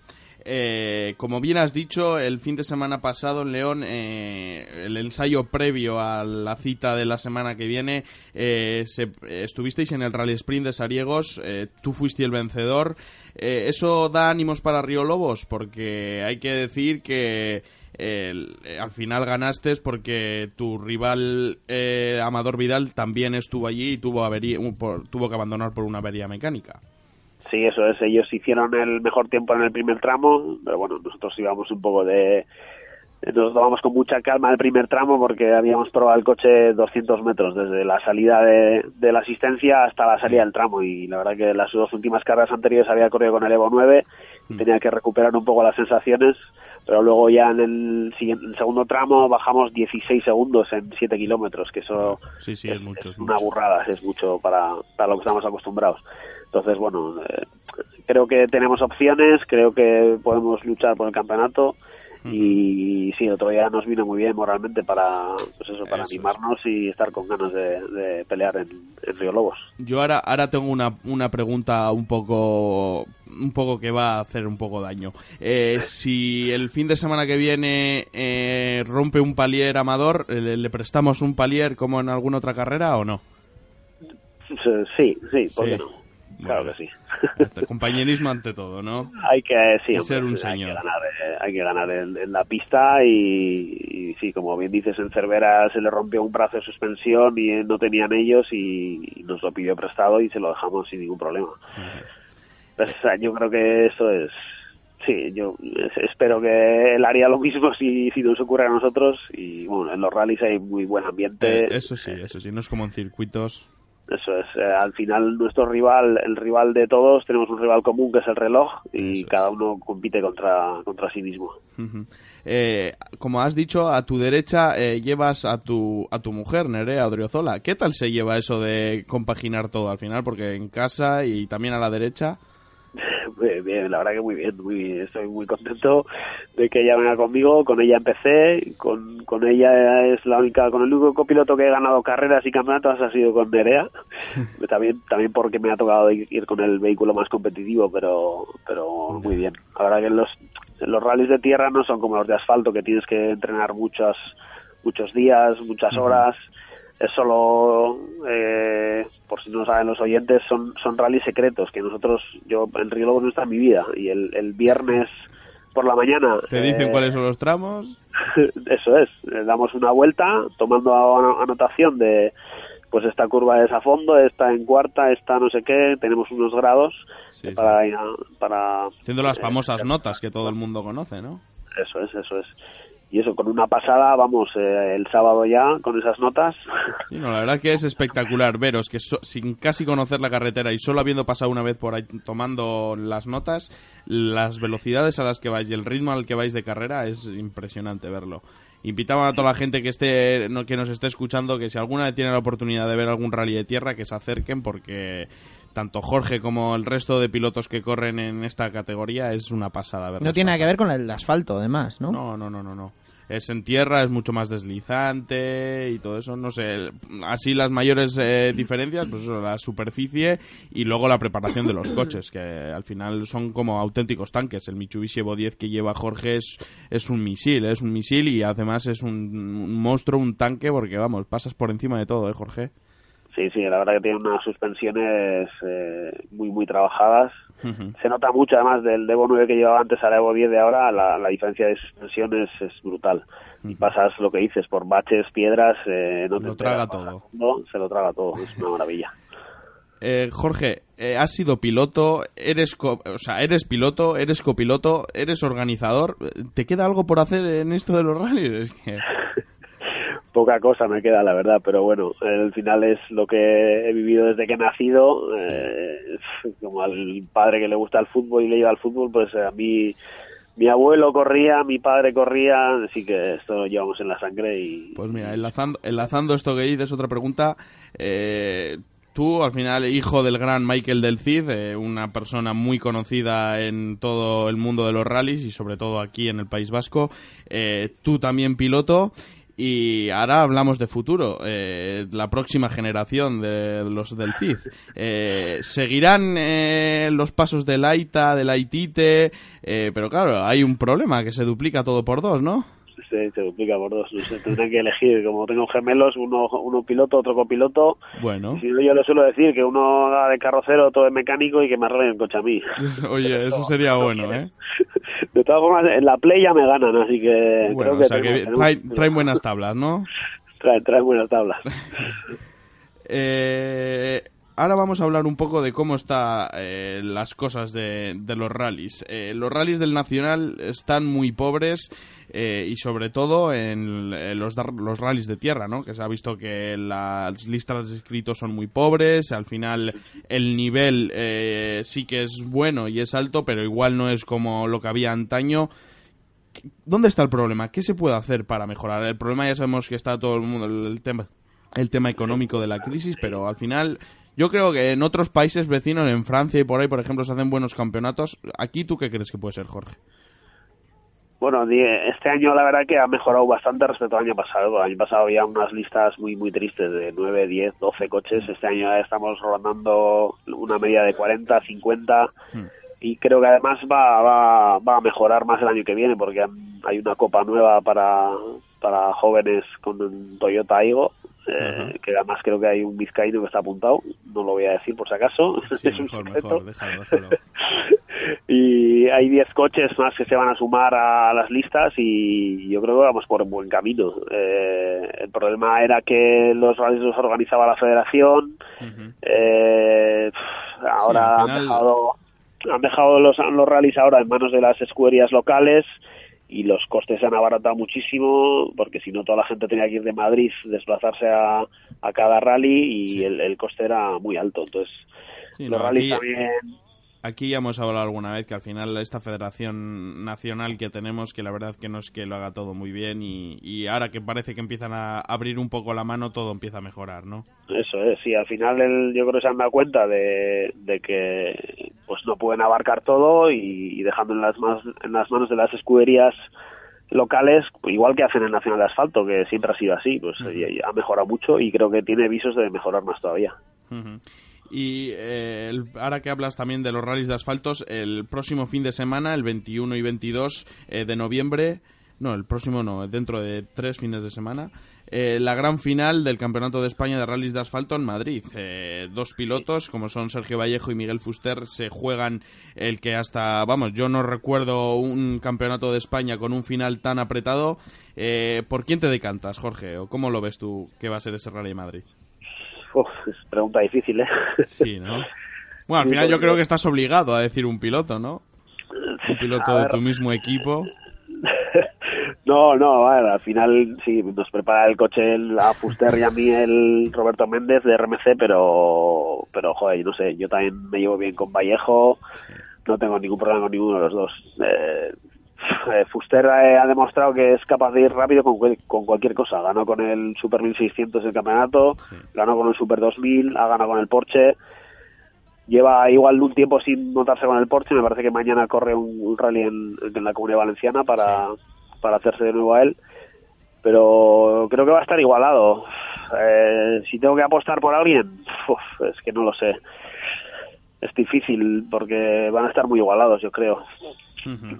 Eh, como bien has dicho, el fin de semana pasado en León, eh, el ensayo previo a la cita de la semana que viene, eh, estuvisteis en el Rally Sprint de Sariegos, eh, tú fuiste el vencedor. Eh, ¿Eso da ánimos para Río Lobos? Porque hay que decir que el- eh, al final ganaste porque tu rival eh, Amador Vidal también estuvo allí y tuvo, avería- por- tuvo que abandonar por una avería mecánica. Sí, eso es. Ellos hicieron el mejor tiempo en el primer tramo, pero bueno, nosotros íbamos un poco de... Nos tomamos con mucha calma el primer tramo porque habíamos probado el coche 200 metros desde la salida de, de la asistencia hasta la salida del tramo y la verdad que las dos últimas carreras anteriores había corrido con el Evo 9 y tenía que recuperar un poco las sensaciones, pero luego ya en el, siguiente- el segundo tramo bajamos 16 segundos en 7 kilómetros, que eso Sí, sí, es mucho. es una mucho. burrada, es mucho para, para lo que estamos acostumbrados. Entonces, bueno, eh, creo que tenemos opciones, creo que podemos luchar por el campeonato Y sí, otro día nos vino muy bien moralmente para, pues eso, para Eso es. animarnos y estar con ganas de, de pelear en, en Río Lobos. Yo ahora, ahora tengo una, una pregunta un poco, un poco que va a hacer un poco daño. Eh, si el fin de semana que viene eh, rompe un palier amador, ¿le, le prestamos un palier como en alguna otra carrera o no? Sí, sí, ¿por Sí. qué no? Claro Bueno. que sí. Este, compañerismo ante todo, ¿no? hay que sí, ser un hay señor. que ganar, eh, hay que ganar en, en la pista y, y sí, como bien dices, en Cervera se le rompió un brazo de suspensión y eh, no tenían ellos y, y nos lo pidió prestado y se lo dejamos sin ningún problema. Pues, yo creo que eso es sí, yo es- espero que él haría lo mismo si, si nos ocurre a nosotros y bueno, en los rallies hay muy buen ambiente. Eh, eso sí, eso sí, no es como en circuitos. Eso es, eh, al final nuestro rival, el rival de todos, tenemos un rival común que es el reloj y cada uno compite contra, contra sí mismo. Eh, como has dicho, a tu derecha eh, llevas a tu, a tu mujer, Nerea Odriozola. ¿Qué tal se lleva eso de compaginar todo al final? Porque en casa y también a la derecha. Bien, bien, la verdad que muy bien, muy, estoy muy contento de que ella venga conmigo, con ella empecé, con, con ella es la única, con el único copiloto que he ganado carreras y campeonatos ha sido con Nerea, también, también porque me ha tocado ir con el vehículo más competitivo, pero, pero muy bien. La verdad que los, los rallies de tierra no son como los de asfalto, que tienes que entrenar muchos, muchos días, muchas horas, es solo, eh, por si no saben los oyentes, son, son rallies secretos que nosotros, yo en Río Lobo no está en mi vida y el, el viernes por la mañana ¿Te dicen eh, cuáles son los tramos? eso es, eh, damos una vuelta tomando anotación de pues esta curva es a fondo, esta en cuarta, esta no sé qué, tenemos unos grados Sí, sí. para, para Haciendo las eh, famosas notas que todo el mundo conoce, ¿no? eso es, eso es. Y eso, con una pasada, vamos, eh, el sábado ya, con esas notas. La verdad que es espectacular veros que so- sin casi conocer la carretera y solo habiendo pasado una vez por ahí tomando las notas, las velocidades a las que vais y el ritmo al que vais de carrera es impresionante verlo. Invitamos a toda la gente que esté que nos esté escuchando que si alguna vez tiene la oportunidad de ver algún rally de tierra que se acerquen porque tanto Jorge como el resto de pilotos que corren en esta categoría es una pasada verlos No tiene nada que ver con el asfalto, además, ¿no? No, no, no, no, no. Es en tierra, es mucho más deslizante y todo eso, no sé. Así las mayores eh, diferencias, pues eso, la superficie y luego la preparación de los coches, que al final son como auténticos tanques. El Mitsubishi Evo 10 que lleva Jorge es, es un misil, es un misil y además es un, un monstruo, un tanque, porque vamos, pasas por encima de todo, ¿eh, Jorge? Sí, sí, la verdad que tiene unas suspensiones eh, muy, muy trabajadas. Se nota mucho, además, del Evo 9 que llevaba antes al Evo 10 de ahora, la, la diferencia de suspensiones es brutal. Y pasas lo que dices, por baches, piedras, eh, no Lo traga todo. fondo, se lo traga todo, es una maravilla. Eh, Jorge, eh, has sido piloto, eres, co- o sea, eres piloto, eres copiloto, eres organizador. ¿Te queda algo por hacer en esto de los rallies? Es que... Poca cosa me queda, la verdad, pero bueno, al final es lo que he vivido desde que he nacido. eh, como al padre que le gusta el fútbol y le lleva al fútbol, pues a mí mi abuelo corría, mi padre corría, así que esto lo llevamos en la sangre y Pues mira, enlazando, enlazando esto que dices, otra pregunta. Eh, tú, al final, hijo del gran Michael del Cid, eh, una persona muy conocida en todo el mundo de los rallies y sobre todo aquí en el País Vasco, eh, tú también piloto. Y ahora hablamos de futuro, eh, la próxima generación de los del CID. Eh, ¿Seguirán eh, los pasos del AITA, del AITITE? Eh, pero claro, hay un problema, que se duplica todo por dos, ¿no? Se, se duplica por dos. Sé, tendrán que elegir, como tengo gemelos, uno, uno piloto, otro copiloto. Bueno. Si no, yo le suelo decir que uno haga de carrocero, otro de mecánico y que me arregle el coche a mí. Oye, eso sería bueno, ¿eh? De todas formas, en la play ya me ganan, así que Bueno, creo que, o sea que traen buenas tablas, ¿no? traen, traen buenas tablas. Eh, ahora vamos a hablar un poco de cómo están las cosas de, de los rallies. Eh, los rallies del Nacional están muy pobres eh, y sobre todo en, en los, los rallies de tierra, ¿no? Que se ha visto que las listas de inscritos son muy pobres, al final el nivel eh, sí que es bueno y es alto, pero igual no es como lo que había antaño. ¿Dónde está el problema? ¿Qué se puede hacer para mejorar? El problema ya sabemos que está todo el mundo, el tema, el tema económico de la crisis, pero al final yo creo que en otros países vecinos, en Francia y por ahí, por ejemplo, se hacen buenos campeonatos. ¿Aquí tú qué crees que puede ser, Jorge? Bueno, este año la verdad que ha mejorado bastante respecto al año pasado. El año pasado había unas listas muy muy tristes de 9, 10, 12 coches. Este año ya estamos rondando una media de 40, 50 y creo que además va, va, va a mejorar más el año que viene porque hay una copa nueva para, para jóvenes con un Toyota Aigo. Eh, que además creo que hay un vizcaíno que está apuntado, no lo voy a decir por si acaso, Sí, es un mejor, secreto. mejor, déjalo, déjalo. y hay 10 coches más que se van a sumar a las listas y yo creo que vamos por buen camino. Eh, el problema era que los rallies los organizaba la federación, eh, ahora han dejado, han dejado los, los rallies ahora en manos de las escuderías locales y los costes se han abaratado muchísimo porque si no toda la gente tenía que ir de Madrid desplazarse a, a cada rally y el, el coste era muy alto. Entonces Sí, los no, rallies también Aquí ya hemos hablado alguna vez que al final esta federación nacional que tenemos, que la verdad que no es que lo haga todo muy bien y, y ahora que parece que empiezan a abrir un poco la mano, todo empieza a mejorar, ¿no? Eso es, sí, al final el- yo creo que se han dado cuenta de, de que pues no pueden abarcar todo y, y dejando en las, más, en las manos de las escuderías locales, igual que hacen en Nacional de Asfalto, que siempre ha sido así, pues ha mejorado mucho y creo que tiene visos de mejorar más todavía. Ujú. Y eh, ahora que hablas también de los rallies de asfaltos, el próximo fin de semana, el 21 y 22 eh, de noviembre, no, el próximo no, dentro de tres fines de semana, eh, la gran final del Campeonato de España de Rallys de Asfalto en Madrid. Eh, dos pilotos, como son Sergio Vallejo y Miguel Fuster, se juegan el que hasta, vamos, yo no recuerdo un campeonato de España con un final tan apretado. Eh, ¿Por quién te decantas, Jorge? ¿O cómo lo ves tú que va a ser ese Rally de Madrid? Uf, es pregunta difícil, ¿eh? Sí, ¿no? Bueno, al final yo creo que estás obligado a decir un piloto, ¿no? Un piloto de tu mismo equipo. No, no, a ver, al final sí, nos prepara el coche el, a Fuster y a mí el Roberto Méndez de RMC, pero, pero joder, no sé, yo también me llevo bien con Vallejo, no tengo ningún problema con ninguno de los dos. Eh, Fuster eh, ha demostrado que es capaz de ir rápido con, con cualquier cosa. Ganó con el Super 1600 el campeonato, ganó con el Super 2000, ha ganado con el Porsche. Lleva igual un tiempo sin montarse con el Porsche. Me parece que mañana corre un, un rally en, en la Comunidad Valenciana para, para hacerse de nuevo a él. Pero creo que va a estar igualado. Eh, si tengo que apostar por alguien, uf, es que no lo sé. Es difícil porque van a estar muy igualados, yo creo.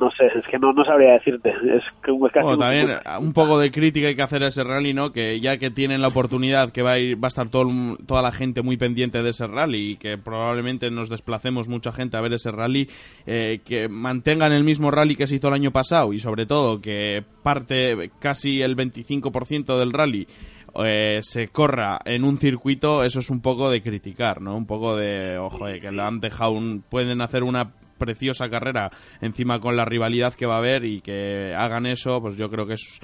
No sé, es que no, no sabría decirte. Es que es casi Bueno, un- también un poco de crítica hay que hacer a ese rally, ¿no? Que ya que tienen la oportunidad, que va a, ir, va a estar todo, toda la gente muy pendiente de ese rally y que probablemente nos desplacemos mucha gente a ver ese rally, eh, que mantengan el mismo rally que se hizo el año pasado y sobre todo que parte casi el 25% del rally eh, se corra en un circuito, eso es un poco de criticar, ¿no? Un poco de, ojo, eh, que lo han dejado, un, pueden hacer una preciosa carrera encima con la rivalidad que va a haber y que hagan eso, pues yo creo que es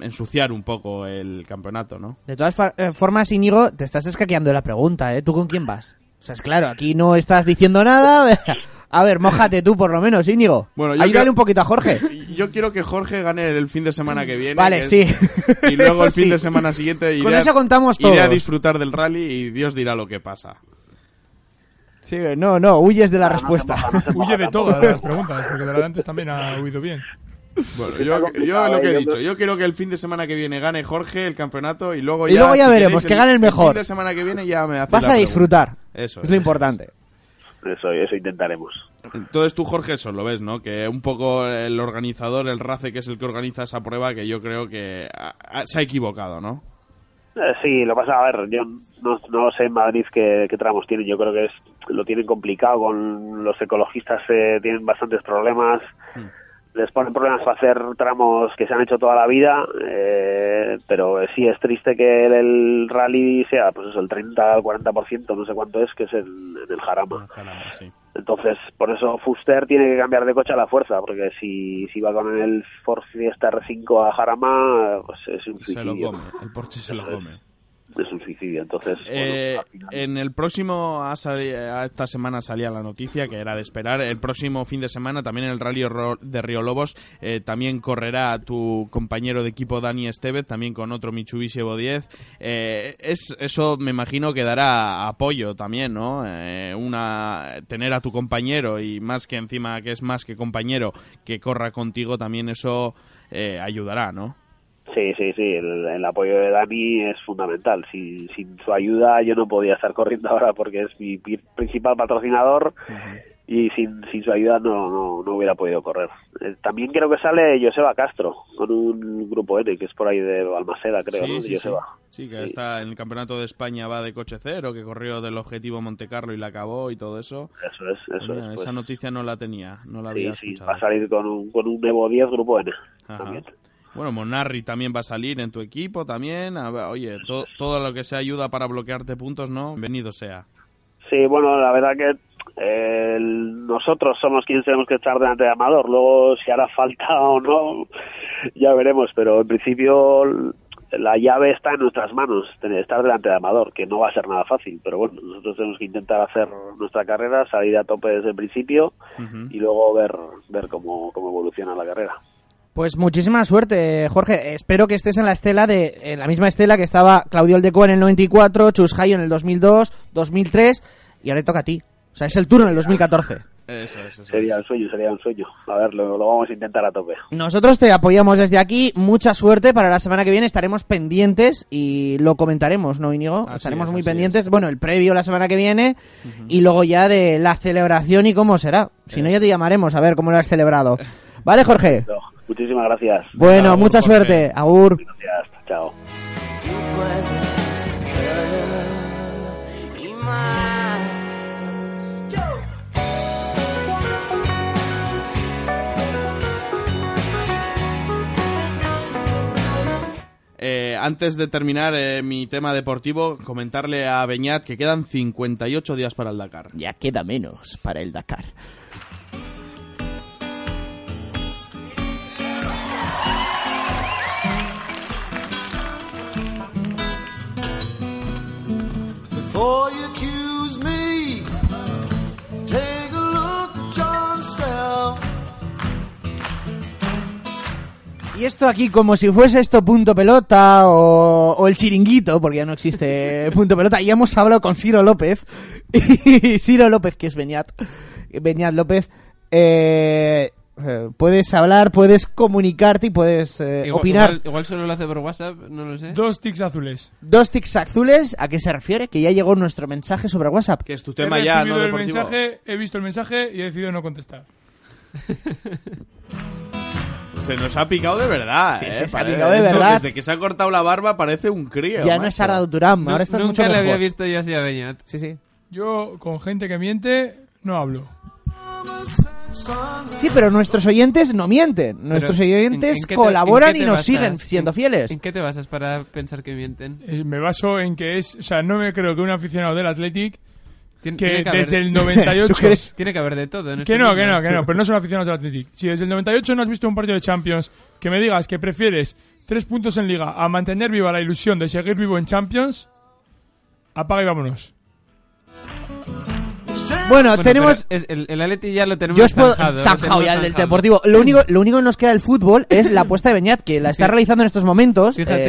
ensuciar un poco el campeonato, ¿no? De todas eh, formas, Íñigo, te estás escaqueando la pregunta, ¿eh? ¿Tú con quién vas? O sea, es claro, aquí no estás diciendo nada. A ver, mójate tú por lo menos, Íñigo. Bueno, yo Ayúdale un poquito a Jorge. Yo quiero que Jorge gane el fin de semana que viene. Vale, que es- sí. Y luego el fin sí. de semana siguiente iré, Con eso contamos iré a disfrutar del rally y Dios dirá lo que pasa. Sí, no, no, huyes de la No, respuesta. no Huye de todas las preguntas, porque de la de antes también ha huido bien. Bueno, yo, lo que he ¿eh? Yo dicho, creo- yo quiero que el fin de semana que viene gane Jorge el campeonato y luego Y ya... luego ya si veremos, queréis, que gane el mejor. fin de semana que viene ya me hace Vas a disfrutar. Eso es lo importante. Eso, eso intentaremos. Entonces tú, Jorge, eso lo ves, ¿no? Que un poco el organizador, el RACE, que es el que organiza esa prueba, que yo creo que ha- ha- se ha equivocado, ¿no? Eh, sí, lo pasa, a ver, yo no, no sé en Madrid qué, qué tramos tienen, yo creo que es lo tienen complicado, con los ecologistas eh, tienen bastantes problemas, les ponen problemas para hacer tramos que se han hecho toda la vida, eh, pero sí es triste que el, el rally sea, pues eso, el 30 al 40%, no sé cuánto es, que es en, en el Jarama. Caramba, sí. Entonces, por eso Fuster tiene que cambiar de coche a la fuerza, porque si, si va con el Ford Fiesta R5 a Jarama, pues es un Se lo come, el Porsche se lo come. Un suicidio. Entonces, Eh, bueno, al final- en el próximo, a a esta semana salía la noticia que era de esperar. El próximo fin de semana, también en el Rally de Río Lobos, eh, también correrá tu compañero de equipo Dani Estevez, también con otro Mitsubishi Evo 10. Eh, es, eso me imagino que dará apoyo también, ¿no? Eh, una, tener a tu compañero y más que encima que es más que compañero que corra contigo, también eso eh, ayudará, ¿no? Sí, sí, sí, el, el apoyo de Dani es fundamental. Sin, sin su ayuda yo no podía estar corriendo ahora porque es mi principal patrocinador y sin, sin su ayuda no, no, no hubiera podido correr. Eh, también creo que sale Joseba Castro con un grupo N que es por ahí de Balmaceda, creo, Sí, sí, sí. Joseba. Sí, que Sí. está en el Campeonato de España, va de coche cero, que corrió del objetivo Monte Carlo y la acabó y todo eso. Eso es, eso Mira, es. pues. Esa noticia no la tenía, no la Sí, había sí, escuchado. va a salir con un, con un Evo 10 grupo N. Ajá. También. Bueno, Monarri también va a salir en tu equipo también. A ver, oye, to- todo lo que sea ayuda para bloquearte puntos, ¿no? Bienvenido sea. Sí, bueno, la verdad que eh, nosotros somos quienes tenemos que estar delante de Amador. Luego, si hará falta o no, ya veremos. Pero en principio, la llave está en nuestras manos, tener- estar delante de Amador, que no va a ser nada fácil. Pero bueno, nosotros tenemos que intentar hacer nuestra carrera, salir a tope desde el principio y luego ver, ver cómo, cómo evoluciona la carrera. Pues muchísima suerte, Jorge. Espero que estés en la estela de en la misma estela que estaba Claudio Aldecoa en el 94, Chus Hayo en el 2002, 2003 y ahora te toca a ti. O sea, es el turno en el 2014. Eso es, eso Sería un sueño, sería un sueño. A ver, lo, lo vamos a intentar a tope. Nosotros te apoyamos desde aquí. Mucha suerte para la semana que viene. Estaremos pendientes y lo comentaremos, ¿no, Íñigo? Así Estaremos es, muy pendientes. Bueno, el previo la semana que viene y luego ya de la celebración y cómo será. Si no, ya te llamaremos a ver cómo lo has celebrado. ¿Vale, Jorge? No, muchísimas gracias. Bueno, Agur, mucha Jorge. suerte. Agur. Gracias, chao. Eh, antes de terminar eh, mi tema deportivo, comentarle a Beñat que quedan 58 días para el Dakar. Ya queda menos para el Dakar. Before you accuse me, take a look at yourself. Y esto aquí como si fuese esto punto pelota o, o el chiringuito, porque ya no existe punto pelota. Y hemos hablado con Ciro López. Y Ciro López, que es Beñat. Beñat López. eh, eh, puedes hablar, puedes comunicarte y puedes eh, Igual, opinar. igual- igual solo lo hace por WhatsApp, no lo sé. Dos tics azules. Dos tics azules, ¿a qué se refiere? Que ya llegó nuestro mensaje sobre WhatsApp. Que es tu He tema ya, recibido no el mensaje, he visto el mensaje y he decidido no contestar. Se nos ha picado de verdad, Sí, eh, sí, se ha picado de no, verdad. Desde que se ha cortado la barba parece un crío. Ya no macho. es Sara Duturán, Nu- ahora estás Nunca mucho le mejor. había visto yo así a Beñat. Sí, sí. Yo con gente que miente no hablo. Sí, pero nuestros oyentes no mienten. Nuestros Pero, ¿en- oyentes en qué te- colaboran en y nos basas? siguen siendo ¿En- fieles. ¿En qué te basas para pensar que mienten? Eh, me baso en que es, o sea, no me creo que un aficionado del Athletic Tien- que, tiene que haber- desde el 98 ¿Tú crees? Tiene que haber de todo. En Que este no, que no, que no, pero no son aficionados del Athletic. Si desde el 98 no has visto un partido de Champions, que me digas que prefieres tres puntos en Liga a mantener viva la ilusión de seguir vivo en Champions, apaga y vámonos. Bueno, Bueno, tenemos... es- el, el Atleti ya lo tenemos Yo os puedo... zanjado, lo zanjado tenemos ya el del deportivo. Lo único, lo único que nos queda del fútbol es la apuesta de Beñat, que la está realizando en estos momentos. Fíjate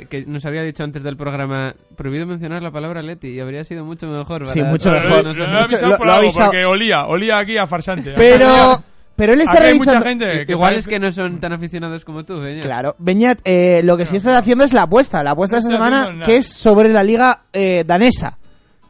Eh, que, que nos había dicho antes del programa prohibido mencionar la palabra Atleti y habría sido mucho mejor. Sí, mucho todos mejor. Lo, avisado Lo- por lo algo, avisado. porque olía, olía aquí a farsante. Pero... Pero él está Aquí hay realizando... mucha gente que Igual parece- es que no son tan aficionados como tú, Beñat. Claro, Beñat, eh, lo que sí estás haciendo es la apuesta. La apuesta No de esta semana, que es sobre la liga eh, danesa.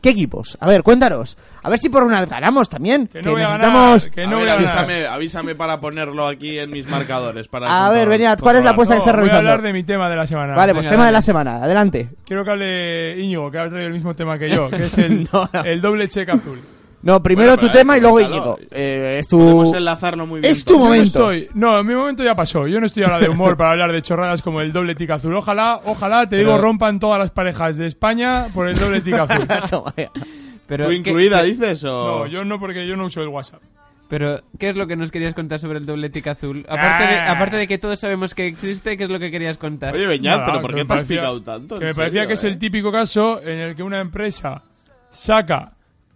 ¿Qué equipos? A ver, cuéntanos. A ver si por una vez ganamos también. Que Que, no a ganar, que A no ver, voy a ganar. avísame, para ponerlo aquí en mis marcadores. Para A ver, Beñat, ¿cuál es la apuesta que estás No, voy a realizando? hablar de mi tema de la semana. Vale, pues Venga, tema de la semana. Adelante. Quiero que hable Íñigo, que ha traído el mismo tema que yo, que es el, No, no. el doble cheque azul. No, primero Bueno, tu tema eh, y luego. Íñigo. Eh, es tu... Podemos enlazarlo muy bien. Es tu no momento. estoy, no, en mi momento ya pasó. Yo no estoy ahora de humor para hablar de chorradas como el doble tic azul. Ojalá, ojalá, te digo, rompan todas las parejas de España por el doble tic azul. Pero ¿Tú ¿qué- incluida, qué- dices? O... No, yo no, porque yo no uso el WhatsApp. Pero, ¿qué es lo que nos querías contar sobre el doble tic azul? Aparte, de, Ah. aparte de que todos sabemos que existe, ¿qué es lo que querías contar? Oye, Beñat, Nada, ¿pero por qué te has picado tanto? Que me parecía que es eh? el típico caso en el que una empresa saca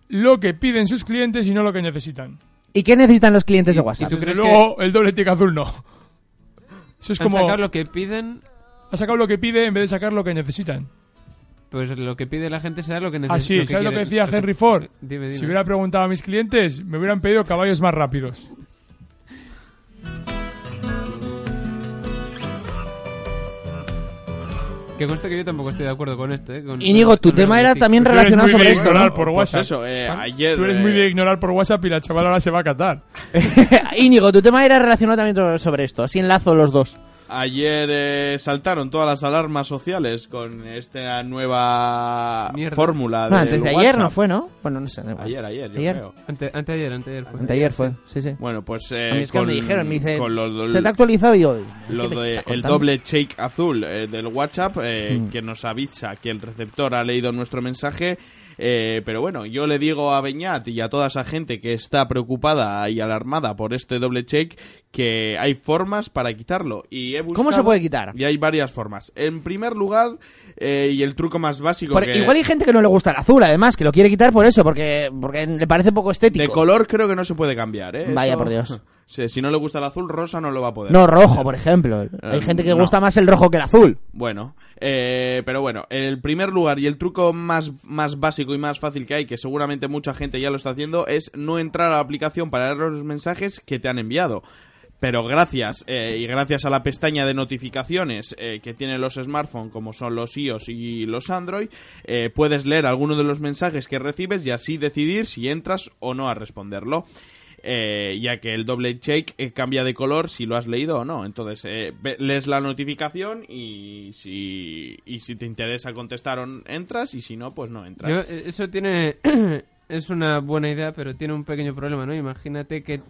lo que piden sus clientes y no lo que necesitan. ¿Y qué necesitan los clientes de WhatsApp? tú Desde crees luego, el doble tic azul no. Eso es Han como... sacado lo que piden, Ha sacado lo que pide en vez de sacar lo que necesitan. pues lo que pide la gente será lo que necesita. Así, ¿sabes lo que decía Henry Ford? Dime, dime. Si hubiera preguntado a mis clientes, me hubieran pedido caballos más rápidos. Que conste que yo tampoco estoy de acuerdo con esto, ¿eh? Con- Íñigo, tu con tema era también Tú relacionado sobre esto, ignorar ¿no? por Pues eso, eh, ayer... Tú eres eh, muy de ignorar por WhatsApp y la chavala ahora se va a catar. Íñigo, tu tema era relacionado también sobre esto. Así enlazo los dos. Ayer eh, saltaron todas las alarmas sociales con esta nueva Mierda. fórmula Ah, del antes de ayer no fue, ¿no? Bueno, no sé. da igual. Ayer, ayer, yo Ayer. creo. Ante, anteayer, anteayer fue. Anteayer fue, sí, sí. Bueno, pues A eh, mí es que con, me dijeron, me dice, con lo, se te ha actualizado y yo... lo ¿qué me de estás el contando? doble shake azul eh, del WhatsApp eh, Mm. que nos avisa que el receptor ha leído nuestro mensaje. eh, pero bueno, yo le digo a Beñat y a toda esa gente que está preocupada y alarmada por este doble check que hay formas para quitarlo. Y he ¿Cómo se puede quitar? Y hay varias formas. En primer lugar, eh, y el truco más básico Por- que Igual hay gente que no le gusta el azul, además, que lo quiere quitar por eso, porque, porque le parece poco estético. de color creo que no se puede cambiar. ¿eh? Vaya Eso- por Dios. Si no le gusta el azul, rosa no lo va a poder. No, rojo, por ejemplo. Hay Eh, gente que no. gusta más el rojo que el azul. Bueno, eh, pero bueno, el primer lugar y el truco más, más básico y más fácil que hay, que seguramente mucha gente ya lo está haciendo, es no entrar a la aplicación para leer los mensajes que te han enviado. Pero gracias, eh, y gracias a la pestaña de notificaciones eh, que tienen los smartphones, como son los iOS y los Android, eh, puedes leer alguno de los mensajes que recibes y así decidir si entras o no a responderlo. Eh, ya que el doble check eh, cambia de color si lo has leído o no. Entonces, eh, lees la notificación y si, y si te interesa contestar, on- entras y si no, pues no entras. Eso tiene. es una buena idea, pero tiene un pequeño problema, ¿no? Imagínate que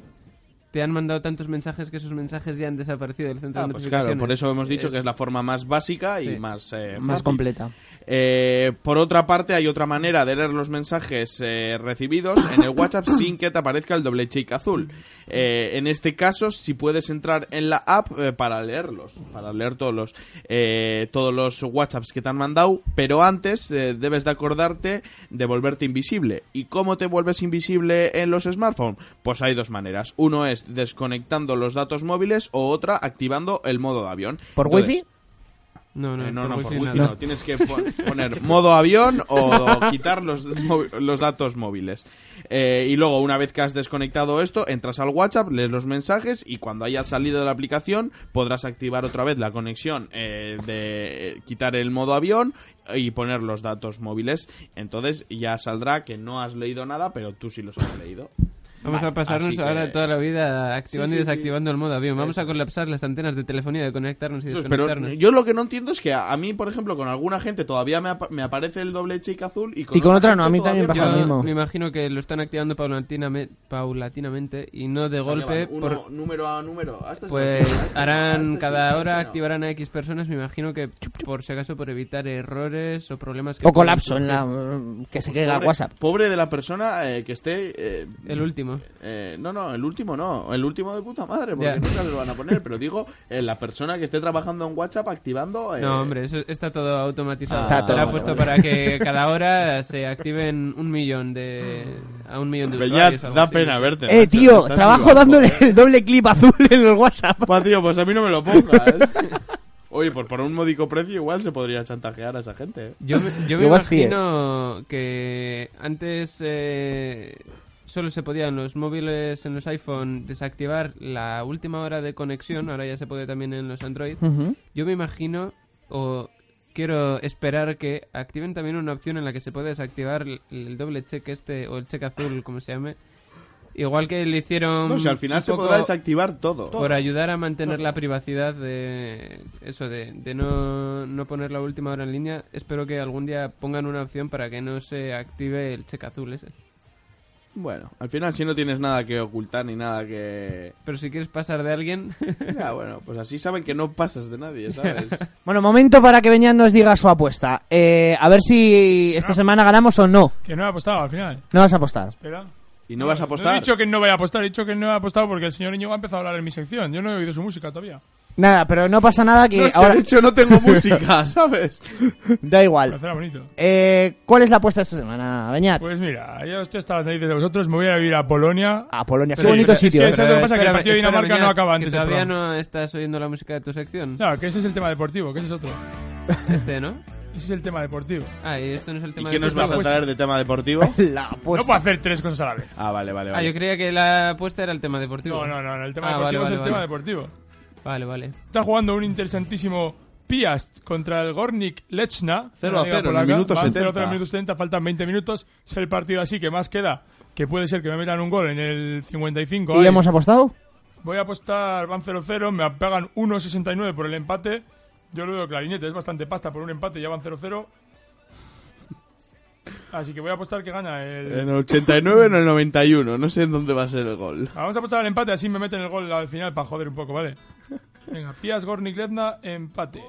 te han mandado tantos mensajes que esos mensajes ya han desaparecido del centro Ah, de pues notificaciones. claro, por eso hemos dicho que es la forma más básica y Sí. más, eh, Más completa. Eh, por otra parte, hay otra manera de leer los mensajes eh, recibidos en el WhatsApp sin que te aparezca el doble check azul. Eh, en este caso, si puedes entrar en la app eh, para leerlos, para leer todos los, eh, todos los WhatsApps que te han mandado, pero antes eh, debes de acordarte de volverte invisible. ¿Y cómo te vuelves invisible en los smartphones? Pues hay dos maneras. Uno es desconectando los datos móviles o otra activando el modo de avión. ¿Por Entonces, wifi? No, no, eh, no, por no, por wifi wifi nada. no. Tienes que pon- poner modo avión o quitar los, los datos móviles. Eh, y luego, una vez que has desconectado esto, entras al WhatsApp, lees los mensajes y cuando hayas salido de la aplicación podrás activar otra vez la conexión eh, de quitar el modo avión y poner los datos móviles. Entonces ya saldrá que no has leído nada, pero tú sí los has leído. Vamos a pasarnos que- ahora toda la vida activando Sí, y sí. desactivando el modo avión. Vamos a colapsar las antenas de telefonía de conectarnos y es, pero desconectarnos. yo lo que no entiendo es que a, a mí, por ejemplo, con alguna gente todavía me, apa- me aparece el doble check azul y con, Y con otra no, a mí también pasa me lo mismo. Me imagino que lo están activando paulatiname- paulatinamente y no de O sea, que golpe. uno, por- número a número. Este es Pues este harán este cada hora activarán a X personas, me imagino que por si acaso por evitar errores o problemas que O colapso en la... que se Pues quede pobre, WhatsApp. Pobre de la persona eh, que esté. eh, El último. Eh, no, no, el último no. El último de puta madre, porque nunca se lo van a poner. Pero digo, eh, la persona que esté trabajando en WhatsApp activando. eh, No, hombre, eso está todo automatizado. Ah, Está todo, ha vale, puesto vale. para que cada hora se activen un millón de a un millón de Beñat, usuarios. da así, pena no verte. Eh, macho, tío, trabajo dándole eh. el doble clip azul en el WhatsApp. Tío, pues a mí no me lo pongas. Oye, pues por un módico precio igual se podría chantajear a esa gente. eh. Yo me, yo me Igual sí, eh. imagino que antes eh, solo se podía en los móviles, en los iPhone, desactivar la última hora de conexión. Ahora ya se puede también en los Android. Yo me imagino, o quiero esperar que activen también una opción en la que se puede desactivar el, el doble check este, o el check azul, como se llame. Igual que le hicieron... No, si al final se podrá desactivar todo. Por ayudar a mantener la privacidad de eso, de, de no, no poner la última hora en línea, espero que algún día pongan una opción para que no se active el check azul ese. Bueno, al final si no tienes nada que ocultar ni nada que... Pero si quieres pasar de alguien... Ya, bueno, pues así saben que no pasas de nadie, ¿sabes? Bueno, momento para que Beñat nos diga su apuesta. Eh, a ver si esta semana ganamos o no. Que no he apostado al final. No vas a apostar. Espera. ¿Y no vas a No he apostar? dicho que no vaya a apostar, he dicho que no he apostado porque el señor Íñigo ha empezado a hablar en mi sección. Yo no he oído su música todavía. Nada, pero no pasa nada que No, es que ahora de hecho no tengo música, ¿sabes? da igual. Parecerá bonito. Eh, ¿Cuál es la apuesta de esta semana, Beñat? Pues mira, yo estoy hasta las narices de vosotros, me voy a ir a Polonia. A Polonia, qué Sí, bonito es que sitio. ¿eh? ¿sabes lo que pasa? Que el partido de Dinamarca no acaba que antes del todavía no estás oyendo la música de tu sección. Claro, que ese es el tema deportivo, que ese es otro. Este, ¿no? Ese es el tema deportivo. Ah, y esto no es el ¿Y tema qué nos vas a traer de tema deportivo? La No apuesta. puedo hacer tres cosas a la vez. Ah, vale, vale, Ah, vale. yo creía que la apuesta era el tema deportivo. No, no, no, no, el tema Ah, deportivo vale, es el vale, tema deportivo. Vale, vale. Está jugando un interesantísimo Piast contra el Gornik Lechna. 0 a en la Liga 0 en el minuto Van 70. 0 a 0 en el minuto 70, faltan 20 minutos. Es el partido así que más queda, que puede ser que me metan un gol en el 55. ¿Y ahí. hemos apostado? Voy a apostar, van 0-0, me pagan 1.69 por el empate. Yo lo veo clarinete, es bastante pasta por un empate, ya van 0-0. Así que voy a apostar que gana el... En el 89 o en el 91, no sé en dónde va a ser el gol. Vamos a apostar al empate, así me meten el gol al final para joder un poco, ¿vale? Venga, Pias, empate.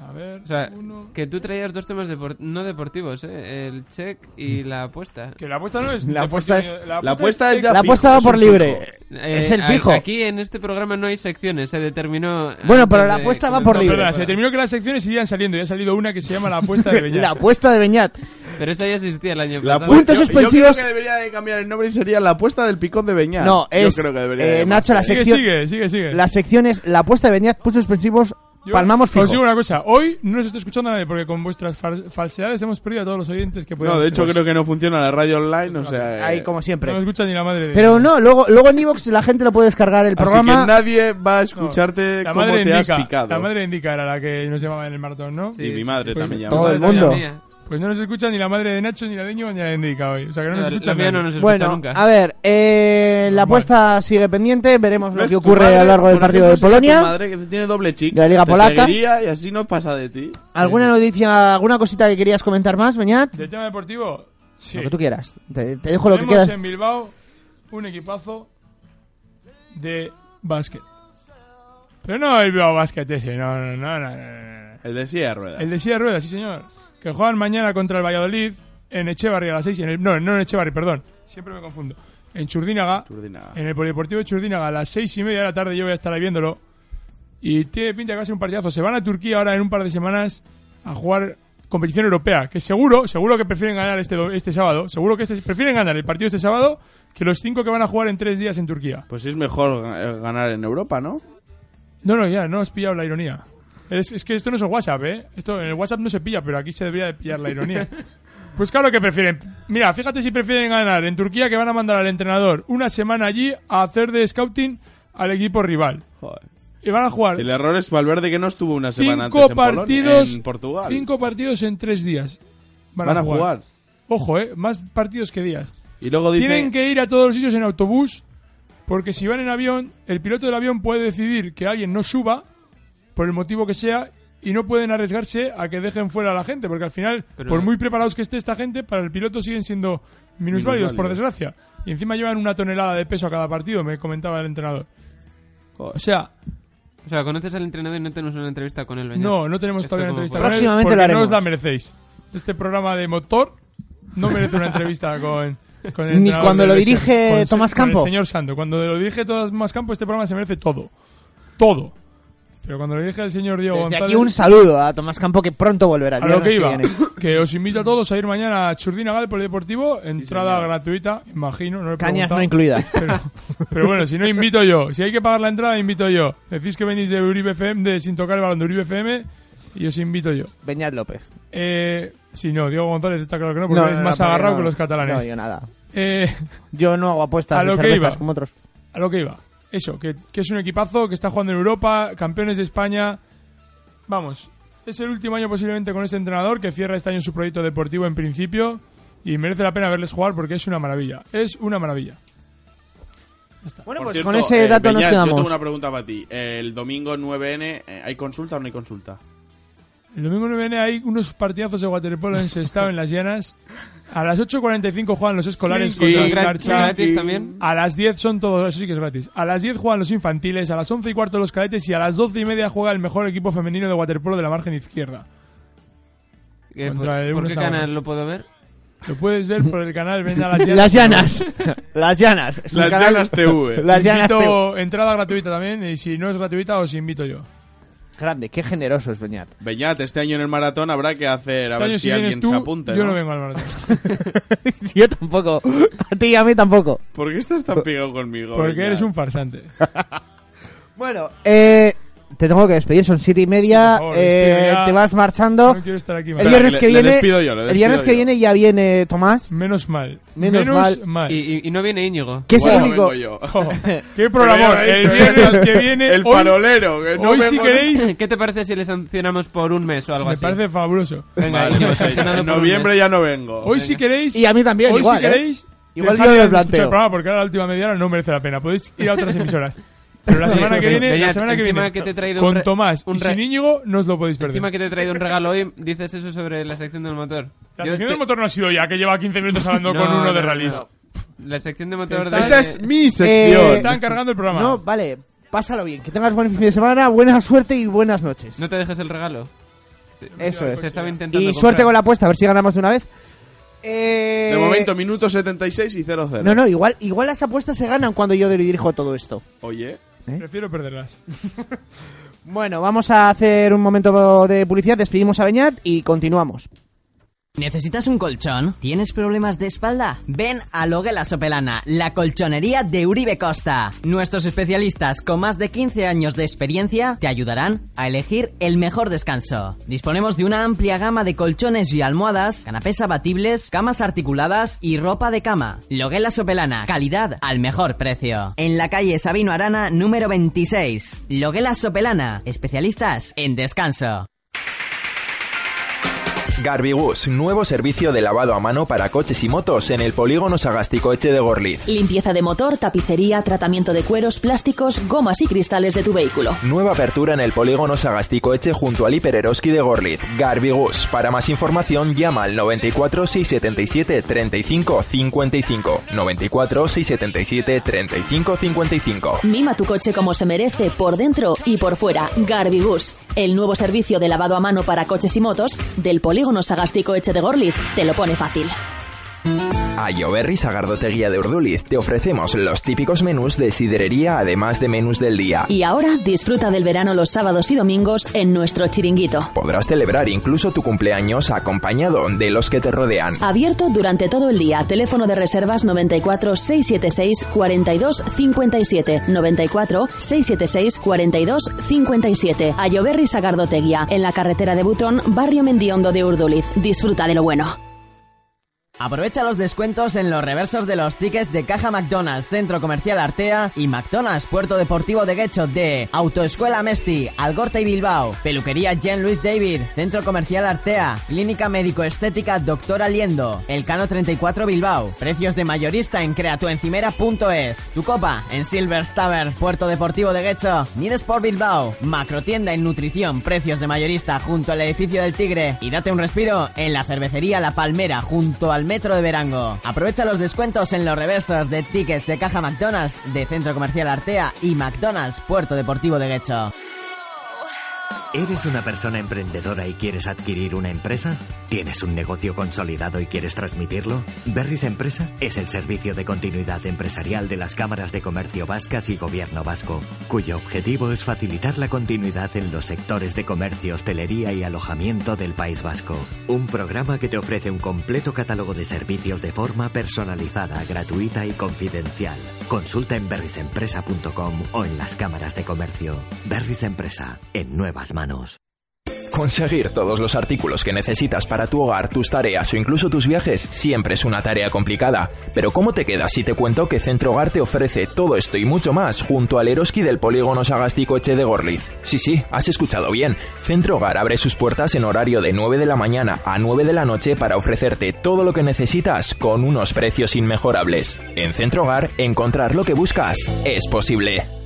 A ver, O sea, uno... que tú traías dos temas depor- no deportivos, ¿eh? El check y la apuesta. Que la apuesta no es... La apuesta es- La apuesta es ya La fijo, apuesta va es por libre. Eh, Es el fijo. Aquí en este programa no hay secciones, se determinó. Bueno, pero la de apuesta va por No, libre. perdona, se programa. terminó que las secciones irían saliendo y ha salido una que se llama la apuesta de Beñat. La apuesta de Beñat. Pero esa ya existía el año La pasado. Puntos yo- suspensivos. Yo creo que debería de cambiar el nombre y sería la apuesta del picón de Beñat. No, es, Yo creo que debería eh, de Nacho, la sección- sigue, sigue, sigue. La sección es la apuesta de Beñat, puntos suspensivos, Yo palmamos fijo. Os digo una cosa, hoy no os estoy escuchando a nadie porque con vuestras fal- falsedades hemos perdido a todos los oyentes que podíamos No, de hecho creo que no funciona la radio online, o sea... eh, Ahí, como No siempre. me escucha ni la madre de Pero no, luego, luego en Evox la gente lo puede descargar el Así programa. que nadie va a escucharte La cómo madre, te has indica, picado. la madre indica era la que nos llamaba en el maratón, ¿no? Sí, y mi madre sí. también Pues llama. todo el La mundo. Pues no nos escucha ni la madre de Nacho, ni la de ni la de Indica hoy. O sea que no nos La- escucha la mía nadie. no nos escucha Bueno, nunca. a ver, eh, la apuesta sigue pendiente, veremos lo que ocurre a lo largo del partido de Polonia. Tu madre que tiene doble chic. De la Liga Te Polaca. y así no pasa de ti. ¿Alguna noticia, alguna cosita que querías comentar más, Beñat? Del tema deportivo, sí. Lo que tú quieras. Te, te dejo lo que Tenemos quieras. en Bilbao un equipazo de básquet. Pero no el Bilbao Básquet ese, no, no, no, no, no, no. El de silla de ruedas. El de silla de ruedas, sí señor. Que juegan mañana contra el Valladolid en Echevarri a las 6. En el, no, no en Echevarri, perdón. Siempre me confundo. En Churdínaga. En el Polideportivo de Churdínaga a las 6 y media de la tarde yo voy a estar ahí viéndolo. Y tiene pinta que va a ser un partidazo. Se van a Turquía ahora en un par de semanas a jugar competición europea. Que seguro, seguro que prefieren ganar este, este sábado. Seguro que este, prefieren ganar el partido este sábado que los cinco que van a jugar en tres días en Turquía. Pues es mejor eh, ganar en Europa, ¿no? No, no, ya, no has pillado la ironía. Es, es que esto no es el WhatsApp, ¿eh? Esto en el WhatsApp no se pilla, pero aquí se debería de pillar la ironía. Pues claro que prefieren. Mira, fíjate si prefieren ganar en Turquía que van a mandar al entrenador una semana allí a hacer de scouting al equipo rival. Joder. Y van a jugar Si el error es Valverde que no estuvo una semana cinco antes en, Polonia- partidos en Portugal. cinco partidos en tres días. Van, a jugar. Ojo, ¿eh? Más partidos que días. Y luego dice... Tienen que ir a todos los sitios en autobús porque si van en avión, el piloto del avión puede decidir que alguien no suba por el motivo que sea y no pueden arriesgarse a que dejen fuera a la gente porque al final, Pero- por muy preparados que esté esta gente, para el piloto siguen siendo minusválidos, por desgracia. Y encima llevan una tonelada de peso a cada partido, me comentaba el entrenador. O sea, O sea, conoces al entrenador y no tenemos una entrevista con él, Beñat. no, no tenemos todavía una entrevista con él Próximamente porque lo haremos. no os la merecéis. Este programa de motor no merece una entrevista con, con el Ni cuando lo dirige con el se- Tomás con Campo. el señor Santo. Cuando lo dirige Tomás Campo, este programa se merece todo. Todo. Pero cuando lo dirige el señor Diego Desde González... aquí un saludo a Tomás Campo que pronto volverá. el a lo que iba, que os invito a todos a ir mañana a Churdina Gal Polideportivo, entrada gratuita, imagino, no Cañas no incluidas. Pero, pero bueno, si no invito yo, si hay que pagar la entrada, invito yo. Decís que venís de Uribe FM, de Sin Tocar el Balón de Uribe FM, y os invito yo. Beñat López. Eh, sí, no, Diego González está claro que no, porque No, es más agarrado que los catalanes. No, yo nada. Eh, Yo no hago apuestas A de lo que iba. como otros. a lo que iba. Eso, que, que es un equipazo, que está jugando en Europa, campeones de España. Vamos, es el último año posiblemente con este entrenador que cierra este año su proyecto deportivo en principio y merece la pena verles jugar porque es una maravilla. Es una maravilla. Bueno, Por pues cierto, con ese eh, dato nos Beñat, Yo quedamos. tengo una pregunta para ti. El domingo 9N, eh, ¿hay consulta o no hay consulta? El domingo 9 hay unos partidazos de waterpolo en Sestao, en las llanas. A las 8.45 juegan los escolares Sí, contra y los gra- Escarcha. gratis también. A las 10 son todos, eso sí que es gratis. A las 10 juegan los infantiles, a las 11 y cuarto los cadetes y a las 12 y media juega el mejor equipo femenino de waterpolo de la margen izquierda. ¿Qué- ¿Por, el por qué canal lo puedo ver? Lo puedes ver por el canal Ven a las Llanas. Las llanas. Las llanas. Es un Las canal- Llanas TV. Las llanas TV. Invito entrada gratuita también y si no es gratuita os invito yo. Grande, qué generoso es Beñat. Beñat, este año en el maratón habrá que hacer, a Este ver año si, alguien tú, se apunta. yo ¿no? no vengo al maratón. yo tampoco. A ti y a mí tampoco. ¿Por qué estás tan pegado conmigo? Porque Beñat? eres un farsante. Bueno, eh, te tengo que despedir, son siete y media. Sí, favor, eh, te vas marchando. No quiero estar aquí el viernes le- que le viene. despido yo, le el viernes que yo. viene ya viene Tomás. Menos mal. Menos mal. Y, y- y no viene Íñigo. Que es el Igual no único. yo. Oh, qué programón. lo El viernes que viene. El hoy- farolero, que no hoy, si queréis, ¿Qué te parece si le sancionamos por un mes o algo me así? parece fabuloso. Venga, Vale, Íñigo, pues, sancionado en noviembre ya no vengo. Hoy, si queréis. Y a mí también, Hoy, igual, si ¿eh? queréis. Igual yo me escuchar planteo. el porque ahora la última media hora no merece la pena. Podéis ir a otras emisoras. Pero la semana que viene, la semana que viene, que te he traído con Tomás un y sin Íñigo, no os lo podéis perder. Encima que te he traído un regalo hoy, dices eso sobre la sección del motor. La Yo sección del motor no ha sido ya, que lleva 15 minutos hablando No, con uno no, de rallies. no. La sección de motor Está- de... Esa es mi Eh, sección. Están cargando el programa. No, vale, pásalo bien. Que tengas buen fin de semana, buena suerte y buenas noches. No te dejes el regalo. Eso es. Se estaba intentando Y comprar. suerte con la apuesta, a ver si ganamos de una vez. Eh, De momento, minuto 76 y 0-0. No, no, igual, igual las apuestas se ganan cuando yo dirijo todo esto. Oye, Prefiero perderlas. Bueno, vamos a hacer un momento de publicidad, despedimos a Beñat y continuamos. ¿Necesitas un colchón? ¿Tienes problemas de espalda? Ven a Loguela Sopelana, la colchonería de Uribe Costa. Nuestros especialistas con más de 15 años de experiencia te ayudarán a elegir el mejor descanso. Disponemos de una amplia gama de colchones y almohadas, canapés abatibles, camas articuladas y ropa de cama. Loguela Sopelana, calidad al mejor precio. En la calle Sabino Arana, número 26. Loguela Sopelana, especialistas en descanso. Garbigus, nuevo servicio de lavado a mano para coches y motos en el polígono Sagasticoeche de Gorliz. Limpieza de motor, tapicería, tratamiento de cueros, plásticos, gomas y cristales de tu vehículo. Nueva apertura en el polígono Sagasticoeche junto al Hiper Eroski de Gorliz. Garbigus. Para más información llama al 94 677 35 55. 94 677 35 55. Mima tu coche como se merece por dentro y por fuera. Garbigus, el nuevo servicio de lavado a mano para coches y motos del polígono Sagastico Eche de Gorliz, te lo pone fácil. A Lloberri Sagardoteguía de Urduliz te ofrecemos los típicos menús de siderería además de menús del día. Y ahora disfruta del verano los sábados y domingos en nuestro chiringuito. Podrás celebrar incluso tu cumpleaños acompañado de los que te rodean. Abierto durante todo el día. Teléfono de reservas 94 676 42 57. 94 676 42 57. A Lloberri Sagardoteguía, en la carretera de Butrón, barrio Mendiondo de Urduliz. Disfruta de lo bueno. Aprovecha los descuentos en los reversos de los tickets de Caja McDonald's, Centro Comercial Artea y McDonald's Puerto Deportivo de Guecho de Autoescuela Mesti, Algorta y Bilbao, Peluquería Jean Louis David, Centro Comercial Artea, Clínica Médico Estética Doctor Aliendo, Elcano 34 Bilbao, precios de mayorista en creatuencimera.es, Tu Copa en Silver Tavern, Puerto Deportivo de Guecho, Sport Bilbao, Macrotienda en nutrición, precios de mayorista junto al edificio del Tigre. Y date un respiro en la cervecería La Palmera junto al Metro de Verango. Aprovecha los descuentos en los reversos de tickets de caja McDonald's de Centro Comercial Artea y McDonald's Puerto Deportivo de Guecho. ¿Eres una persona emprendedora y quieres adquirir una empresa? ¿Tienes un negocio consolidado y quieres transmitirlo? Berriz Empresa es el servicio de continuidad empresarial de las cámaras de comercio vascas y gobierno vasco, cuyo objetivo es facilitar la continuidad en los sectores de comercio, hostelería y alojamiento del País Vasco. Un programa que te ofrece un completo catálogo de servicios de forma personalizada, gratuita y confidencial. Consulta en berrizempresa.com o en las cámaras de comercio. Berriz Empresa, en manos. Conseguir todos los artículos que necesitas para tu hogar, tus tareas o incluso tus viajes siempre es una tarea complicada. Pero ¿cómo te quedas si te cuento que Centro Hogar te ofrece todo esto y mucho más junto al Eroski del polígono Sagasticoeche de Gorliz? Sí, sí, has escuchado bien. Centro Hogar abre sus puertas en horario de 9 de la mañana a 9 de la noche para ofrecerte todo lo que necesitas con unos precios inmejorables. En Centro Hogar, encontrar lo que buscas es posible.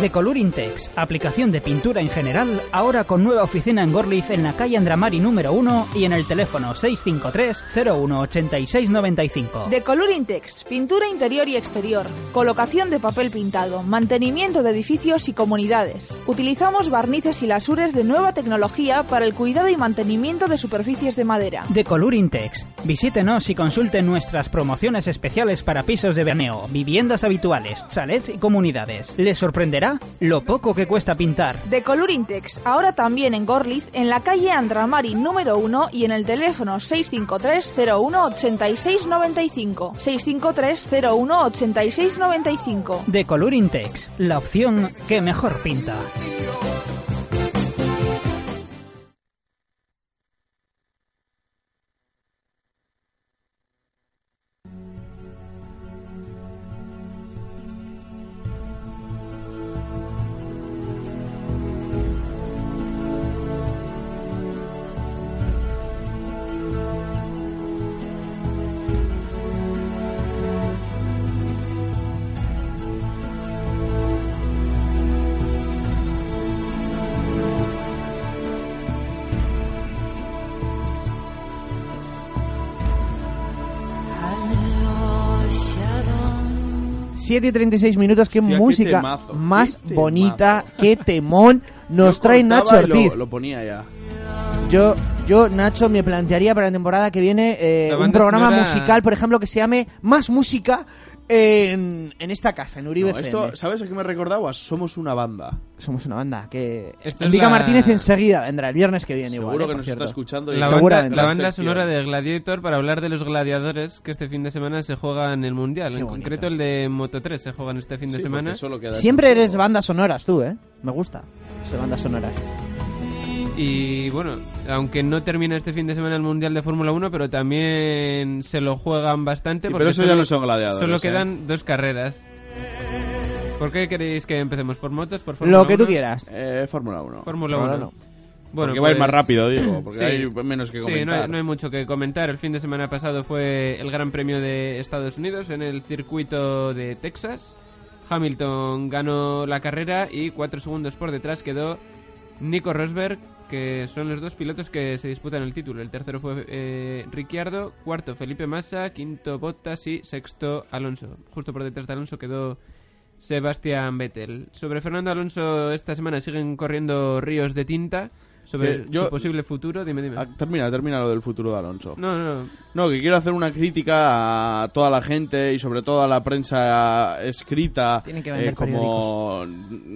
Decolurintex, aplicación de pintura en general, ahora con nueva oficina en Gorliz en la calle Andramari número 1 y en el teléfono 653 018695. De Colorintex, pintura interior y exterior, colocación de papel pintado, mantenimiento de edificios y comunidades. Utilizamos barnices y lasures de nueva tecnología para el cuidado y mantenimiento de superficies de madera. Decolurintex. Visítenos y consulten nuestras promociones especiales para pisos de veraneo, viviendas habituales, chalets y comunidades. Les sorprenderá lo poco que cuesta pintar. De Colorintex, ahora también en Gorliz, en la calle Andramari número 1 y en el teléfono 653 01 8695. 653 01 8695. De Colorintex, la opción que mejor pinta. Siete y 36 minutos, qué Hostia, qué música temazo, más qué bonita, qué temón nos Yo trae Nacho y Ortiz. Lo, ponía ya. Yo, yo, Nacho, me plantearía para la temporada que viene eh, un programa musical, por ejemplo, que se llame Más Música en, en esta casa, en Uribe No, FM. esto, ¿Sabes a qué me recordaba? Somos una banda. Somos una banda que... Esta es Enrique la- Martínez enseguida vendrá el viernes que viene igual. Seguro eh, que por nos cierto. está escuchando. y La banda, Seguramente. la banda sección. sonora de Gladiator para hablar de los gladiadores que este fin de semana se juega en el Mundial. Qué en bonito. concreto el de Moto 3 se juegan este fin de Sí, semana. solo queda Siempre eso. eres bandas sonoras tú, ¿eh? Me gusta. Soy bandas sonoras. Y bueno, aunque no termina este fin de semana el Mundial de Fórmula 1, pero también se lo juegan bastante. Sí, porque pero eso solo- ya no son gladiadores. Solo ¿eh? quedan dos carreras. ¿Por qué queréis que empecemos? ¿Por motos? ¿Por Fórmula Lo que tú 1? quieras. Eh, Fórmula 1. Fórmula Fórmula 1. uno. Bueno, porque va a ir más pues- rápido, digo, porque Sí. hay menos que Sí, comentar. no hay, no hay mucho que comentar. El fin de semana pasado fue el Gran Premio de Estados Unidos en el circuito de Texas. Hamilton ganó la carrera y cuatro segundos por detrás quedó Nico Rosberg, que son los dos pilotos que se disputan el título. El tercero fue eh, Ricciardo, cuarto Felipe Massa, quinto Bottas y sexto Alonso. Justo por detrás de Alonso quedó Sebastián Vettel. Sobre Fernando Alonso esta semana siguen corriendo ríos de tinta sobre Que yo- su posible futuro. Dime, dime. Ah, termina, termina lo del futuro de Alonso. No, no. No, que quiero hacer una crítica a toda la gente y sobre todo a la prensa escrita. Tienen que vender eh, como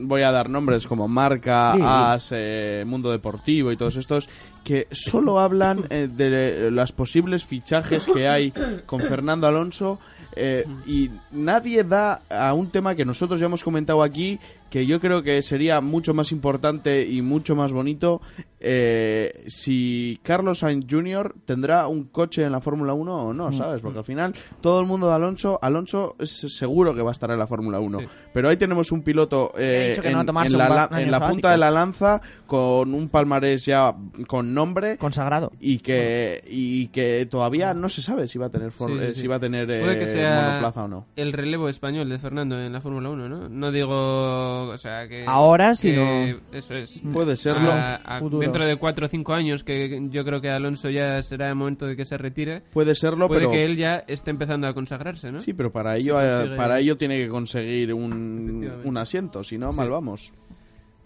voy a dar nombres como Marca, Sí. As, eh, Mundo Deportivo y todos estos que solo hablan eh, de los posibles fichajes que hay con Fernando Alonso eh, y nadie da a un tema que nosotros ya hemos comentado aquí que yo creo que sería mucho más importante y mucho más bonito eh, si Carlos Sainz Jr. tendrá un coche en la Fórmula 1 o no, ¿sabes? Porque al final todo el mundo de Alonso, Alonso es seguro que va a estar en la Fórmula 1, Sí. pero ahí tenemos un piloto eh, no en, la, en punta de la lanza con un palmarés ya con nombre Consagrado. y que y que todavía no se sabe si va a tener for- Sí, sí, eh, si va a tener Puede que sea monoplaza o no. el relevo español de Fernando en la Fórmula 1, ¿no? No digo, o sea, que... Ahora, que sino- Eso es. Puede serlo. A- a- Futuro. dentro de 4 o 5 años, que yo creo que Alonso ya será el momento de que se retire, Puede serlo, puede pero que él ya esté empezando a consagrarse, ¿no? Sí, pero para ello, Si eh, para ello tiene que conseguir un, asiento, si no, Sí. mal vamos.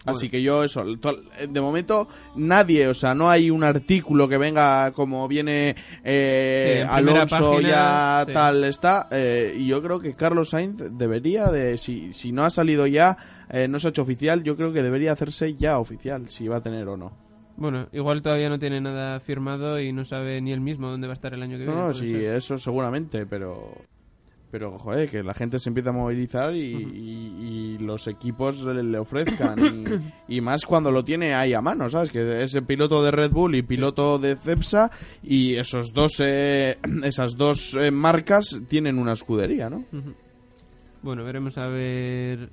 Bueno. Así que yo eso, to- de momento nadie, o sea, no hay un artículo que venga como viene eh, Sí, Alonso página, ya sí. tal está, eh, y yo creo que Carlos Sainz debería de, si, si no ha salido ya, eh, no se ha hecho oficial, yo creo que debería hacerse ya oficial, si va a tener o no. Bueno, igual todavía no tiene nada firmado y no sabe ni él mismo dónde va a estar el año que No, viene. no, sí, ser. eso seguramente, pero pero joder, que la gente se empieza a movilizar y, y- y los equipos le, le ofrezcan y, y más cuando lo tiene ahí a mano, ¿sabes? Que es el piloto de Red Bull y piloto de Cepsa y esos dos eh, esas dos eh, marcas tienen una escudería, ¿no? Bueno, veremos a ver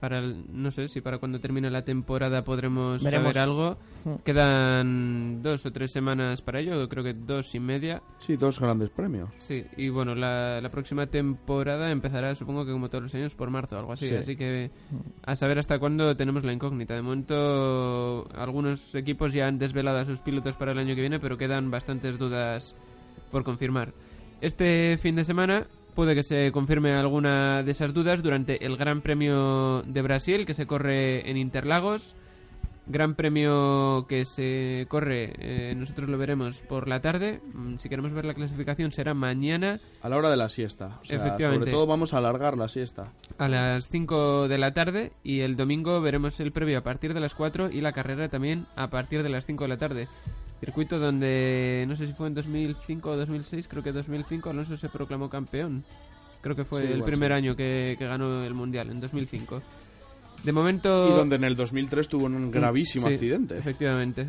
para el- no sé si para cuando termine la temporada podremos Veremos. saber algo. Mm. Quedan dos o tres semanas para ello, creo que dos y media. Sí, dos grandes premios. Sí, y bueno, la, la próxima temporada empezará, supongo que como todos los años, por marzo o algo así. Sí. Así que a saber hasta cuándo tenemos la incógnita. De momento, algunos equipos ya han desvelado a sus pilotos para el año que viene, pero quedan bastantes dudas por confirmar. Este fin de semana puede que se confirme alguna de esas dudas durante el Gran Premio de Brasil, que se corre en Interlagos. Gran premio que se corre, eh, nosotros lo veremos por la tarde. Mm, Si queremos ver la clasificación será mañana A la hora de la siesta. O sea, Efectivamente. Sobre todo vamos a alargar la siesta. a las 5 de la tarde y el domingo veremos el previo a partir de las 4 y la carrera también a partir de las 5 de la tarde. Circuito donde no sé si fue en 2005 o 2006, creo que 2005 Alonso se proclamó campeón. Creo que fue Sí, el primer sí. año que, que ganó el Mundial, en 2005. De momento... Y donde en el 2003 tuvo un gravísimo Sí, accidente. Efectivamente.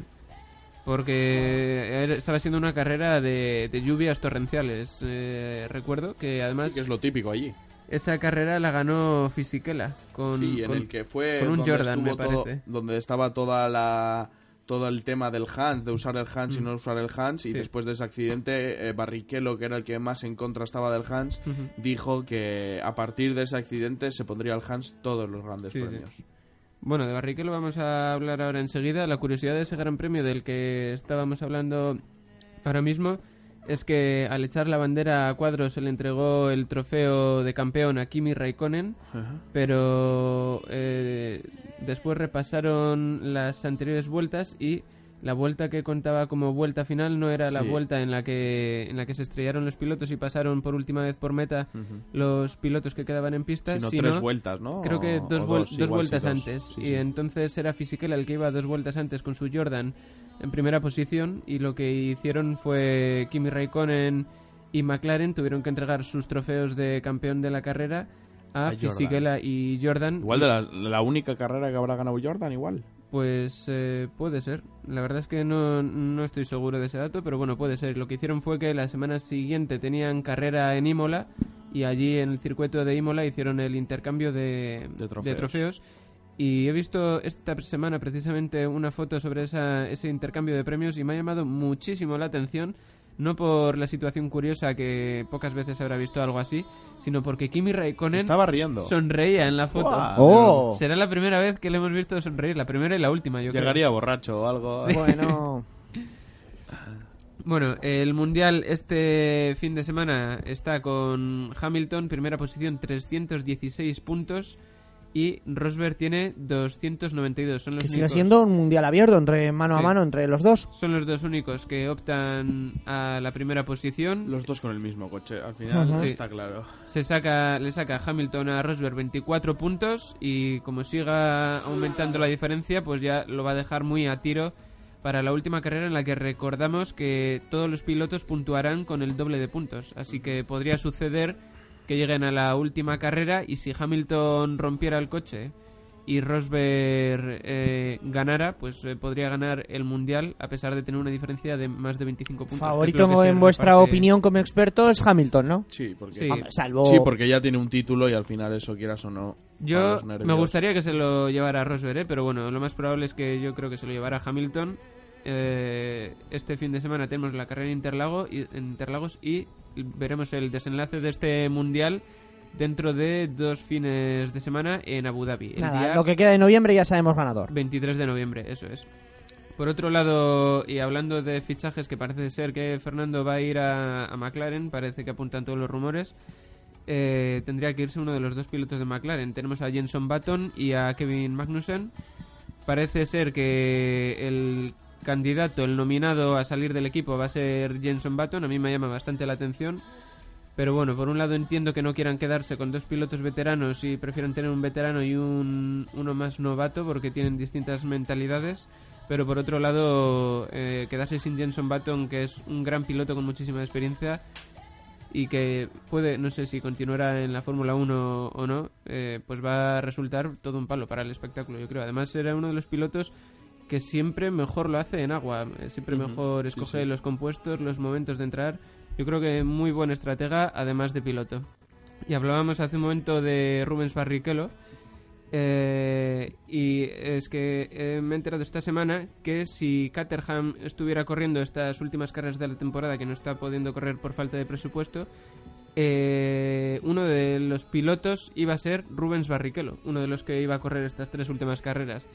Porque estaba siendo una carrera de, de lluvias torrenciales. eh, recuerdo que además. Que es lo típico allí. Esa carrera la ganó Fisichella. Con, sí, en con- el que fue con un donde Jordan, me estuvo todo- parece. donde estaba toda la todo el tema del Hans, de usar el Hans y Mm. no usar el Hans, y Sí. después de ese accidente, eh, Barrichello, que era el que más en contra estaba del Hans, dijo que a partir de ese accidente se pondría el Hans todos los grandes Sí, sí. premios. Bueno, de Barrichello vamos a hablar ahora enseguida. La curiosidad de ese gran premio del que estábamos hablando ahora mismo es que al echar la bandera a cuadros se le entregó el trofeo de campeón a Kimi Raikkonen, pero eh, después repasaron las anteriores vueltas y la vuelta que contaba como vuelta final no era la vuelta en la que en la que se estrellaron los pilotos y pasaron por última vez por meta los pilotos que quedaban en pista, Sino sino tres vueltas, ¿no? Creo que dos, dos, dos igual sí, vueltas dos. antes. Sí, y entonces era Fisichella el que iba dos vueltas antes con su Jordan en primera posición y lo que hicieron fue Kimi Raikkonen y McLaren tuvieron que entregar sus trofeos de campeón de la carrera a, A. Fisichella y Jordan. Igual de la, la única carrera que habrá ganado Jordan, igual. Pues eh, puede ser. La verdad es que no, no estoy seguro de ese dato, pero bueno, puede ser. Lo que hicieron fue que la semana siguiente tenían carrera en Imola y allí en el circuito de Imola hicieron el intercambio de, De trofeos. de trofeos. Y he visto esta semana precisamente una foto sobre esa, ese intercambio de premios y me ha llamado muchísimo la atención. No por la situación curiosa que pocas veces habrá visto algo así, sino porque Kimi Raikkonen Estaba riendo. sonreía en la foto. Oh. Será la primera vez que le hemos visto sonreír, la primera y la última, yo creo. Llegaría borracho o algo. Sí. Bueno, Bueno, el Mundial este fin de semana está con Hamilton, primera posición, 316 puntos. Y Rosberg tiene 292. Son los que sigue únicos- siendo un mundial abierto entre mano a mano entre los dos. Son los dos únicos que optan a la primera posición. Los dos con el mismo coche, al final. Sí. está claro. Se saca, le saca Hamilton a Rosberg 24 puntos y como siga aumentando la diferencia, pues ya lo va a dejar muy a tiro para la última carrera en la que recordamos que todos los pilotos puntuarán con el doble de puntos. Así que podría suceder que lleguen a la última carrera y si Hamilton rompiera el coche y Rosberg eh, ganara, pues eh, podría ganar el mundial a pesar de tener una diferencia de más de 25 puntos. Favorito en vuestra opinión como experto es Hamilton, ¿no? Sí, porque, Sí. Hombre, salvo... sí, porque ya tiene un título y al final eso quieras o no. Yo me gustaría que se lo llevara Rosberg, ¿eh? pero bueno, lo más probable es que yo creo que se lo llevara Hamilton. Eh, este fin de semana tenemos la carrera en, Interlago y, en Interlagos y veremos el desenlace de este mundial dentro de dos fines de semana en Abu Dhabi. El Nada, día lo que queda de noviembre ya sabemos ganador. 23 de noviembre, eso es. Por otro lado, y hablando de fichajes, que parece ser que Fernando va a ir a, a McLaren, parece que apuntan todos los rumores, eh, tendría que irse uno de los dos pilotos de McLaren. Tenemos a Jenson Button y a Kevin Magnussen. Parece ser que el candidato, el nominado a salir del equipo va a ser Jenson Button. A mí me llama bastante la atención. Pero bueno, por un lado entiendo que no quieran quedarse con dos pilotos veteranos y prefieren tener un veterano y un, uno más novato porque tienen distintas mentalidades. Pero por otro lado, eh, quedarse sin Jenson Button, que es un gran piloto con muchísima experiencia y que puede, no sé si continuará en la Fórmula 1 o no, eh, pues va a resultar todo un palo para el espectáculo, yo creo. Además, era uno de los pilotos que siempre mejor lo hace en agua, siempre mejor sí, escoge sí. los compuestos, los momentos de entrar. Yo creo que muy buen estratega, además de piloto. Y hablábamos hace un momento de Rubens Barrichello. Eh, y es que eh, me he enterado esta semana que si Caterham estuviera corriendo estas últimas carreras de la temporada, que no está pudiendo correr por falta de presupuesto, eh, uno de los pilotos iba a ser Rubens Barrichello, uno de los que iba a correr estas tres últimas carreras,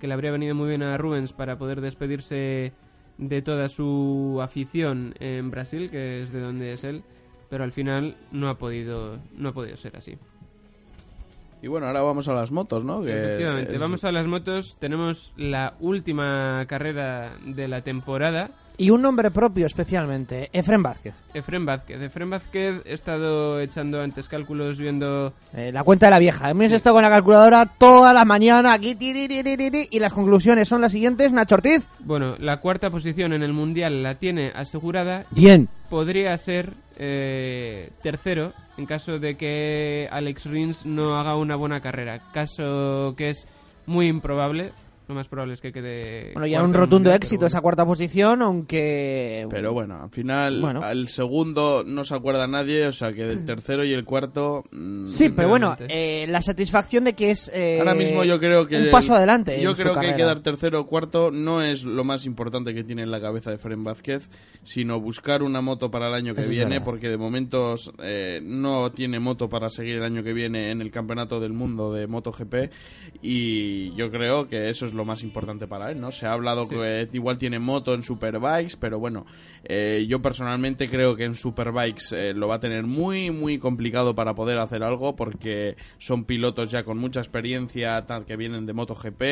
que le habría venido muy bien a Rubens para poder despedirse de toda su afición en Brasil, que es de donde es él, pero al final no ha podido, no ha podido ser así. Y bueno, ahora vamos a las motos, ¿no? Que Efectivamente, es- vamos a las motos. Tenemos la última carrera de la temporada. Y un nombre propio especialmente, Efren Vázquez. Efren Vázquez. Efren Vázquez he estado echando antes cálculos viendo... Eh, la cuenta de la vieja. Hemos estado con la calculadora toda la mañana aquí y las conclusiones son las siguientes. Nacho Ortiz. Bueno, la cuarta posición en el Mundial la tiene asegurada. y Bien. Podría ser eh, tercero en caso de que Alex Rins no haga una buena carrera. Caso que es muy improbable. Lo más probable es que quede... Bueno, ya un rotundo Mundial, éxito esa cuarta posición, aunque... Pero bueno, al final Bueno. el segundo no se acuerda nadie, o sea que del tercero y el cuarto... mm, Sí, pero bueno, eh, la satisfacción de que es eh, Ahora mismo yo creo que... un el- paso adelante. Yo en su creo que carrera. quedar tercero o cuarto no es lo más importante que tiene en la cabeza de Fren Vázquez, sino buscar una moto para el año que Eso viene, porque de momentos eh, no tiene moto para seguir el año que viene en el Campeonato del Mundo de MotoGP y yo creo que eso es lo más importante para él, ¿no? Se ha hablado que igual tiene moto en Superbikes, pero bueno, eh, yo personalmente creo que en Superbikes eh, lo va a tener muy, muy complicado para poder hacer algo porque son pilotos ya con mucha experiencia, tal, que vienen de MotoGP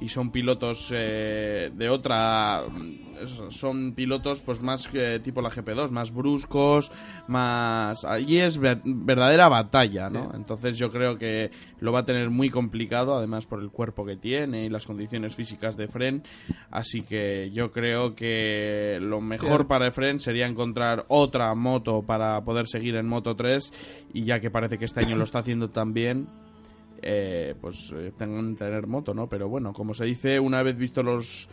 y son pilotos eh, de otra... mm, Son pilotos pues más eh, tipo la GP2, más bruscos, más... Allí es ver- verdadera batalla, ¿no? Entonces yo creo que lo va a tener muy complicado, además por el cuerpo que tiene y las condiciones físicas de Fren. Así que yo creo que lo mejor Sí. para Fren sería encontrar otra moto para poder seguir en Moto 3 y ya que parece que este año lo está haciendo tan bien, eh, pues eh, tengan tener moto, ¿no? Pero bueno, como se dice, una vez visto los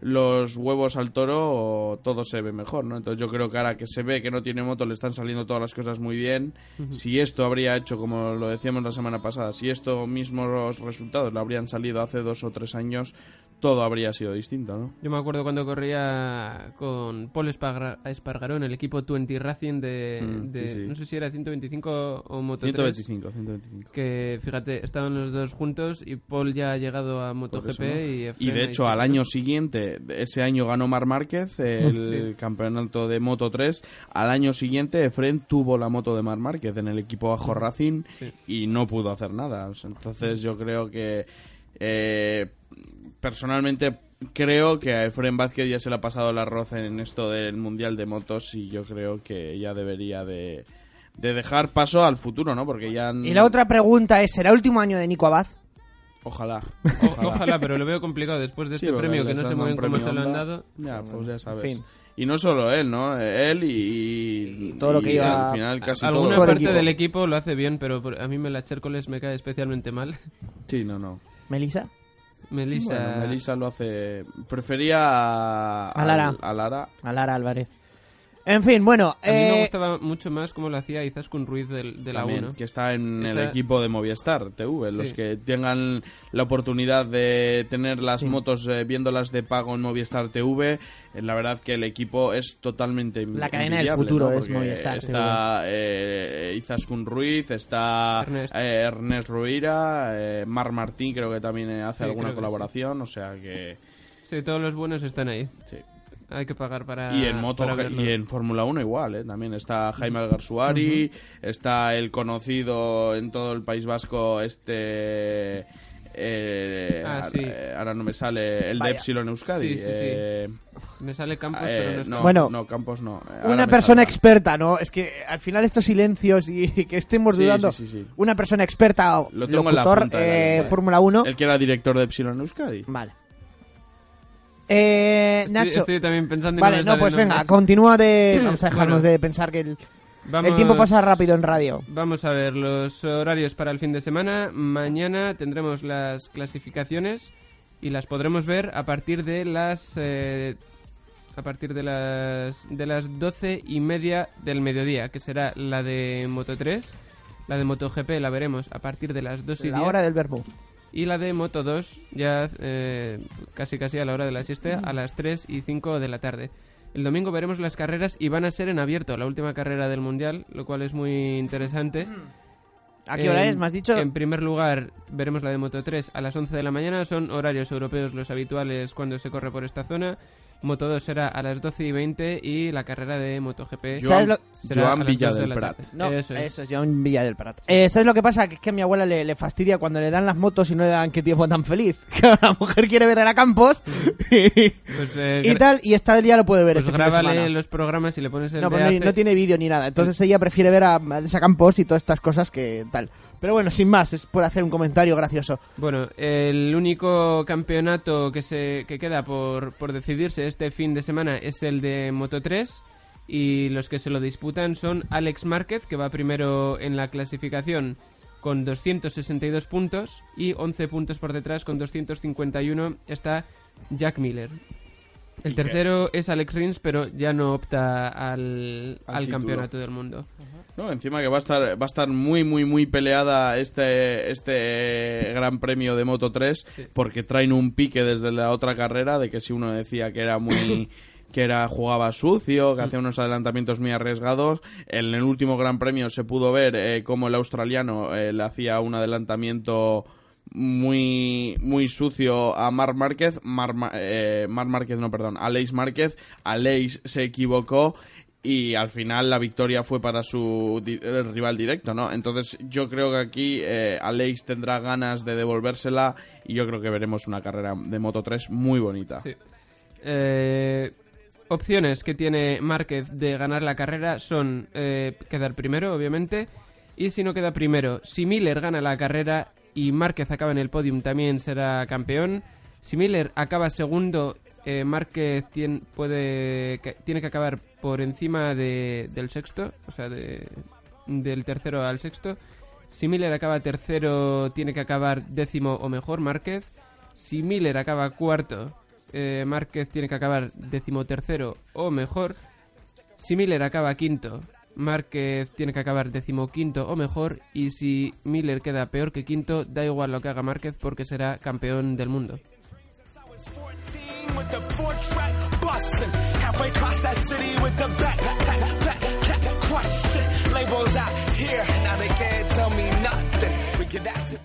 los huevos al toro todo se ve mejor, ¿no? Entonces yo creo que ahora que se ve que no tiene moto le están saliendo todas las cosas muy bien. Si esto habría hecho, como lo decíamos la semana pasada, si estos mismos resultados le habrían salido hace dos o tres años, todo habría sido distinto, ¿no? Yo me acuerdo cuando corría con Paul Esparga- Espargaró en el equipo 20 Racing de, Mm, de- sí, sí. no sé si era 125 o Moto 125, 125. que fíjate, estaban los dos juntos y Paul ya ha llegado a MotoGP eso, ¿no? y Y de hecho, al año siguiente, ese año ganó Mar Márquez el Sí. campeonato de Moto 3. Al año siguiente, Efren tuvo la moto de Mar Márquez en el equipo bajo Racing y no pudo hacer nada. Entonces, yo creo que. eh, personalmente, creo que a Efren Vázquez ya se le ha pasado el arroz en esto del Mundial de Motos y yo creo que ya debería de. de dejar paso al futuro, ¿no? Porque ya... Y la otra pregunta es, ¿será el último año de Nico Abad? Ojalá. O- ojalá, pero lo veo complicado después de Sí, este premio que no sé muy bien cómo se lo han dado. Ya, pues ya sabes. fin. Y no solo él, ¿no? Él y, y- todo lo que iba- al final casi Alguna todo. Parte equipo. del equipo lo hace bien, pero por- a mí Mela Chércoles me cae especialmente mal. Sí, no, no. ¿Melissa? Melissa. Bueno, Melissa lo hace. Prefería a, A Lara. al- a Lara. A Lara Álvarez. En fin, bueno... A mí me eh, gustaba mucho más cómo lo hacía Izaskun Ruiz del, de la también, 1. que está en el equipo de Movistar TV. Los Sí. que tengan la oportunidad de tener las Sí. motos eh, viéndolas de pago en Movistar TV, eh, la verdad que el equipo es totalmente La cadena del futuro ¿no? es Movistar Está eh, Izaskun Ruiz, está Ernest. eh, Ernest Ruira, eh, Mar Martín creo que también hace Sí, alguna colaboración, o sea que... Sí, todos los buenos están ahí. Sí. Hay que pagar para. Y en moto para verlo. y en Fórmula 1 igual, ¿eh? También está Jaime Algarsuari, está el conocido en todo el País Vasco este eh, Ah, ahora- sí. eh, ahora no me sale el Vaya. de Epsilon Euskadi. Sí, sí, sí. eh, Me sale Campos, eh, pero no está. no, Bueno, no, Campos no. Ahora Una persona experta, ¿no? Es que al final estos silencios y que estemos Sí, dudando. sí, sí, sí. Una persona experta, o Lo tengo en la locutor, punta de la eh, lengua. Fórmula 1. El que era director de Epsilon Euskadi. Vale. Eh, Estoy, Nacho. estoy también pensando Vale, no, pues nombre. venga, continúa de... Vamos a dejarnos Bueno. de pensar que el, Vamos- el tiempo pasa rápido en radio. Vamos a ver los horarios para el fin de semana. Mañana tendremos las clasificaciones y las podremos ver a partir de las eh, a partir de las de las doce y media del mediodía, que será la de Moto 3. La de MotoGP la veremos a partir de las 2 y La 10. hora del verbo. Y la de Moto 2 ya eh, casi casi a la hora de la siesta, a las 3 y 5 de la tarde. El domingo veremos las carreras y van a ser en abierto, la última carrera del Mundial, lo cual es muy interesante. ¿A qué hora En- es? ¿Me has dicho? En primer lugar, veremos la de Moto 3 a las 11 de la mañana. Son horarios europeos los habituales cuando se corre por esta zona. Moto 2 será a las 12 y 20 y la carrera de MotoGP ¿Sabes lo- será Joan a las Villa 2 de del la Prat. No, Eso eso es. es, ya un Villa del Prat. Eh, ¿Sabes lo que pasa? Que es que a mi abuela le, le fastidia cuando le dan las motos y no le dan qué tiempo tan feliz. Que la mujer quiere ver a Campos y, Pues, eh, y tal, y esta día lo puede ver Pues este grábale los programas y le pones el No, pero no, tiene vídeo ni nada. Entonces ella prefiere ver a Elsa Campos y todas estas cosas que tal. Pero bueno, sin más, es por hacer un comentario gracioso. Bueno, el único campeonato que se que queda por, por decidirse este fin de semana es el de Moto 3 y los que se lo disputan son Alex Márquez, que va primero en la clasificación con 262 puntos y 11 puntos por detrás con 251 está Jack Miller. El tercero es Alex Rins, pero ya no opta al, Al al campeonato del mundo. No, encima que va a estar va a estar muy muy muy peleada este este Gran Premio de Moto 3 porque traen un pique desde la otra carrera de que si uno decía que era muy que era jugaba sucio, que hacía unos adelantamientos muy arriesgados. En el último Gran Premio se pudo ver eh, cómo el australiano eh, le hacía un adelantamiento muy muy sucio a Marc Márquez, Marc, Ma- eh, Marc Márquez no, perdón, Aleix Márquez, Aleix se equivocó y al final la victoria fue para su eh, rival directo, ¿no? Entonces yo creo que aquí eh, tendrá ganas de devolvérsela y yo creo que veremos una carrera de Moto 3 muy bonita. Eh, opciones que tiene Márquez de ganar la carrera son eh, quedar primero, obviamente, y si no queda primero, si Miller gana la carrera y Márquez acaba en el podium, también será campeón. Si Miller acaba segundo, eh, Márquez tien- puede, que- tiene que acabar por encima de- del sexto, o sea, de- del tercero al sexto. Si Miller acaba tercero, tiene que acabar décimo o mejor Márquez. Si Miller acaba cuarto, eh, Márquez tiene que acabar decimotercero o mejor. Si Miller acaba quinto, Márquez tiene que acabar decimoquinto o mejor. Y si Miller queda peor que quinto, da igual lo que haga Márquez porque será campeón del mundo.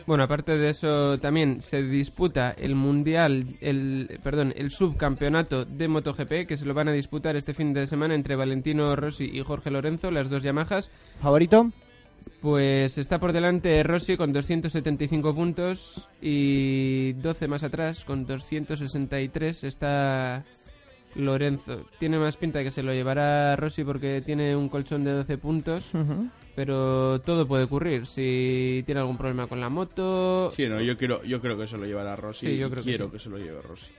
Bueno, aparte de eso, también se disputa el mundial, el perdón, el subcampeonato de MotoGP que se lo van a disputar este fin de semana entre Valentino Rossi y Jorge Lorenzo, las dos Yamahas. ¿Favorito? Pues está por delante Rossi con 275 puntos y 12 más atrás con 263 está Lorenzo. Tiene más pinta de que se lo llevará Rossi porque tiene un colchón de 12 puntos, pero todo puede ocurrir. Si tiene algún problema con la moto... Sí, no, yo quiero yo creo que se lo llevará Rossi. Sí, yo y creo que quiero sí. que se lo lleve Rossi.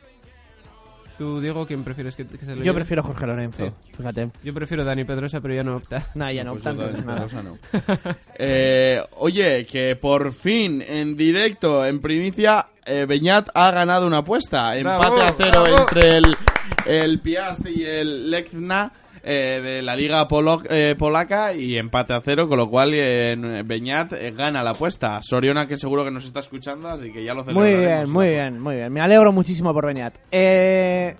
¿Tú, Diego, quién prefieres que, que se lo Yo lleve? prefiero Jorge Lorenzo, Sí. fíjate. Yo prefiero Dani Pedrosa, pero ya no opta. Nah, ya no, Pues tanto, nada. No. Eh, oye, que por fin, en directo, en primicia, eh, Beñat ha ganado una apuesta. Bravo, Empate a cero bravo. entre el, el Piast y el Lechna eh, de la liga polo- eh, polaca y empate a cero, con lo cual eh, Beñat eh, gana la apuesta. Soriona, que seguro que nos está escuchando, así que ya lo Muy bien, muy bien, muy bien. Me alegro muchísimo por Beñat. Eh...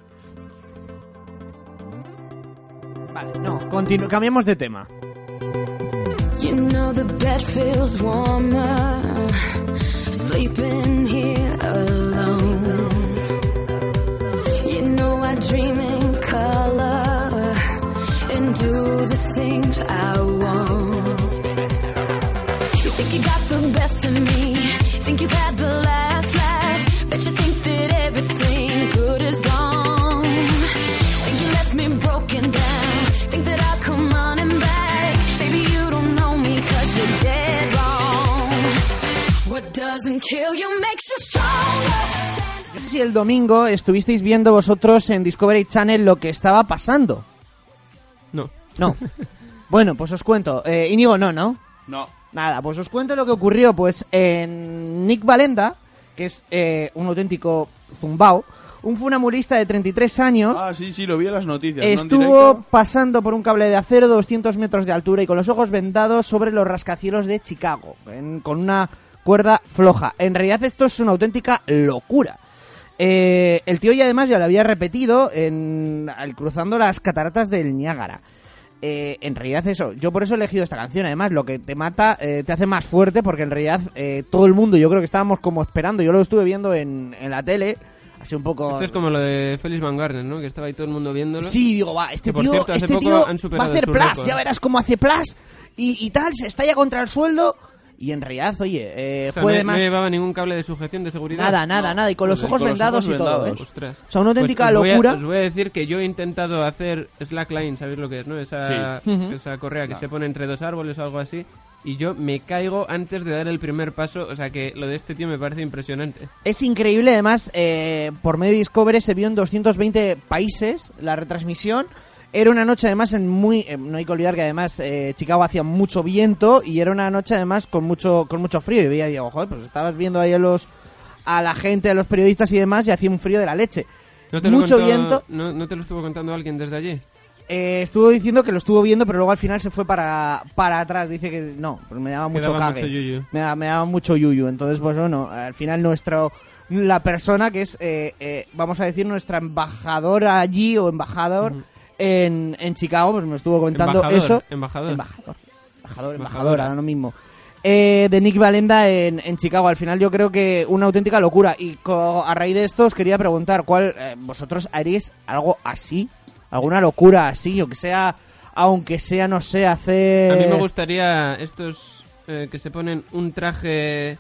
Vale, no, continu- cambiamos de tema. You know the bed feels warmer sleeping here alone. You know I dream the things I want. You think you got the best of me, think had the last you think that everything good is gone. Think you left me broken down, think that I'll come back. You don't know me you're dead. No sé si el domingo estuvisteis viendo vosotros en Discovery Channel lo que estaba pasando. No. No. bueno, pues os cuento. Eh, Íñigo, no, ¿no? No. Nada, pues os cuento lo que ocurrió. Pues en Nick Valenda, que es eh, un auténtico zumbao, un funamurista de 33 años, Ah, sí, sí, lo vi en las noticias. estuvo pasando por un cable de acero de 200 metros de altura y con los ojos vendados sobre los rascacielos de Chicago, en- con una cuerda floja. En realidad esto es una auténtica locura. Eh, el tío ya además ya lo había repetido en, al- cruzando las cataratas del Niágara. Eh, en realidad eso, yo por eso he elegido esta canción. Además, lo que te mata eh, te hace más fuerte porque en realidad eh, todo el mundo, yo creo que estábamos como esperando. Yo lo estuve viendo en, en la tele, así un poco. Esto es como lo de Felix Van Garner, ¿no? Que estaba ahí todo el mundo viéndolo. Sí, digo, va, este tío, cierto, este tío va a hacer récord. ya verás cómo hace plus y, y tal, se estalla contra el sueldo. Y en realidad, oye, eh, O sea, fue no, de más. no llevaba ningún cable de sujeción de seguridad. Nada, nada, nada, y con los Joder, ojos vendados y todo, ¿eh? Ostras. O sea, una auténtica Pues os voy a- locura. os voy a decir que yo he intentado hacer slackline, ¿sabéis lo que es, no? Esa, Sí. Esa correa que se pone entre dos árboles o algo así. Y yo me caigo antes de dar el primer paso. O sea que lo de este tío me parece impresionante. Es increíble, además, eh, por medio de Discovery se vio en 220 países la retransmisión. Era una noche además en muy... eh, no hay que olvidar que además eh, Chicago hacía mucho viento y era una noche además con mucho con mucho frío. Y veía, digo, joder, pues estabas viendo ahí a los a la gente, a los periodistas y demás y hacía un frío de la leche. ¿No te lo mucho contó- viento. ¿no, no te lo estuvo contando alguien desde allí? Eh, estuvo diciendo que lo estuvo viendo, pero luego al final se fue para, para atrás. Dice que no, pues me daba mucho daba cague. mucho yuyu. Me, daba, me daba mucho yuyu. Entonces, pues bueno, al final nuestro la persona que es, eh, eh, vamos a decir, nuestra embajadora allí o embajador en, en Chicago, pues me estuvo Embajador, eso. embajador. Embajador. Embajador, Embajadora. da lo mismo. Eh, de Nick Valenda en, en Chicago. Al final yo creo que una auténtica locura. Y co- a raíz de esto os quería preguntar, ¿cuál eh, vosotros haríais algo así? ¿Alguna locura así? O que sea, aunque sea, no sé, hacer... A mí me gustaría estos eh, que se ponen un traje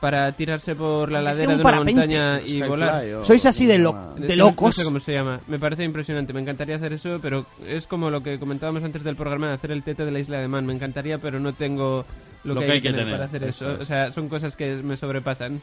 para tirarse por la ladera un de una parapente. montaña y Skyfly volar. o- Sois así de, lo- de no- locos. No sé cómo se llama. Me parece impresionante. Me encantaría hacer eso, pero es como lo que comentábamos antes del programa de hacer el tete de la isla de Man. Me encantaría, pero no tengo lo, que, hay que tener, para hacer eso. eso es. O sea, son cosas que me sobrepasan.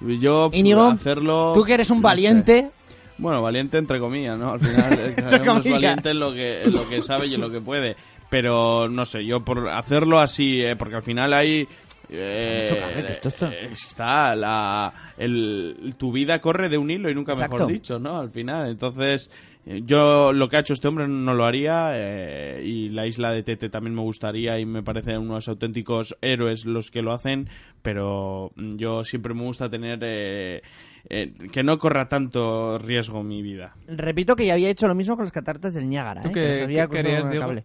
Yo Íñigo, hacerlo. tú que eres un no sé. valiente. Bueno, valiente entre comillas, ¿no? Al final eh, es comillas. valiente en lo que en lo que sabe y en lo que puede. Pero no sé, yo por hacerlo así, eh, porque al final hay eh, Mucho esto está- eh, está la el, tu vida corre de un hilo y nunca Exacto. mejor dicho, ¿no? Al final, entonces eh, yo lo que ha hecho este hombre no lo haría eh, y la isla de Tete también me gustaría y me parecen unos auténticos héroes los que lo hacen, pero mm, yo siempre me gusta tener eh, eh, que no corra tanto riesgo mi vida. Repito que ya había hecho lo mismo con las cataratas del Niágara. ¿Tú ¿eh? qué- que qué querías, con el Diego? cable.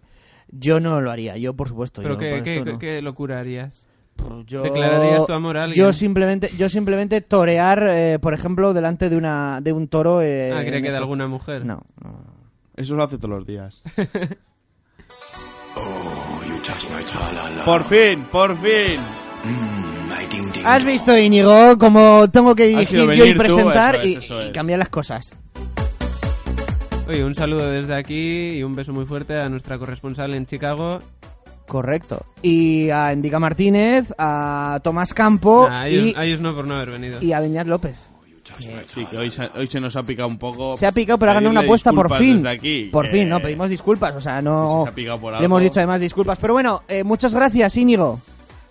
Yo no lo haría, yo por supuesto. Pero yo ¿qué, por qué, esto qué- no. qué locura harías? Yo- ¿Declararías tu amor a alguien? Yo simplemente, yo simplemente torear, eh, por ejemplo, delante de una de un toro. Eh, Ah, creía en que de alguna mujer. No, no. Eso lo hace todos los días. Por Por fin, por fin. Has visto, Íñigo, como tengo que dirigir yo y tú, presentar eso es, y- y, cambiar las cosas. Oye, un saludo desde aquí y un beso muy fuerte a nuestra corresponsal en Chicago. Correcto. Y a Indica Martínez, a Tomás Campo Nah, a, ellos, y, a ellos no por no haber venido. y a Beñat López. Sí, que hoy se, hoy se nos ha picado un poco. Se ha picado, pero ha ganado una apuesta por fin. desde aquí, por que- fin, no, pedimos disculpas. O sea, no. se ha picado por Le algo. hemos dicho además disculpas. Pero bueno, eh, muchas gracias, Íñigo.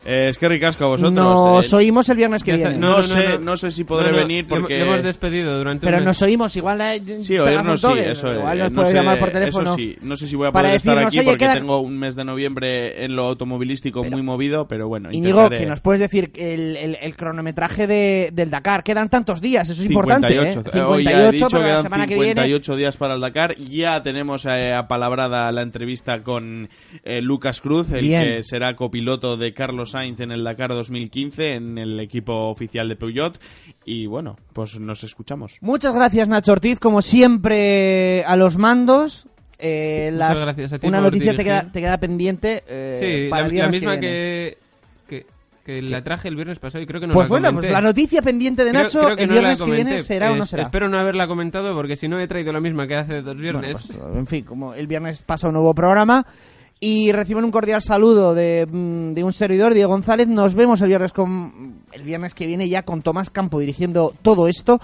Eh, es que ricasco a vosotros. Nos eh. oímos el viernes que viene. No, sé, no sé si podré No, no, venir porque. le hemos despedido durante Pero un mes. nos oímos, igual eh, Sí, oírnos sí, toque, eso Igual eh, nos no puedes sé, llamar por teléfono. Eso sí, no sé si voy a poder estar decirnos, aquí "Oye, porque queda- tengo un mes de noviembre en lo automovilístico muy movido, pero bueno, Íñigo, intentaré. que nos puedes decir el, el- el cronometraje de, del Dakar. Quedan tantos días, eso es importante. 58. ¿eh? Eh, hoy ya he 58 dicho para que la quedan semana que viene. 58 días para el Dakar. Ya tenemos eh, apalabrada la entrevista con eh, Lucas Cruz, el Bien. que será copiloto de Carlos Sainz en el Dakar 2015 en el equipo oficial de Peugeot. Y bueno, pues nos escuchamos. Muchas gracias, Nacho Ortiz, como siempre, a los mandos. Eh, Muchas las- gracias a ti una por noticia te queda, te queda pendiente. eh, Sí, para la, el la viernes misma viene. que, que, que la traje el viernes pasado y creo que no Pues la bueno, comenté. pues la noticia pendiente de Creo- Nacho creo que el no viernes que comenté. viene será o no Es- será. Espero no haberla comentado porque si no he traído la misma que hace dos viernes. Bueno, pues, en fin, como el viernes pasa un nuevo programa y reciben un cordial saludo de, mm, de un servidor, Diego González. Nos vemos el viernes con el viernes que viene ya con Tomás Campo dirigiendo todo esto.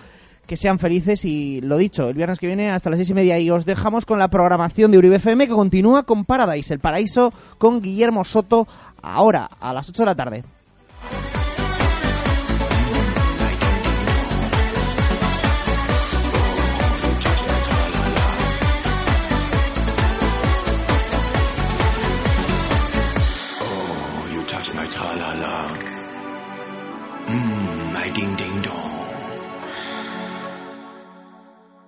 Que sean felices y lo dicho, el viernes que viene hasta las seis y media y os dejamos con la programación de Uribe FM que continúa con Paradise, el paraíso con Guillermo Soto ahora a las 8 de la tarde.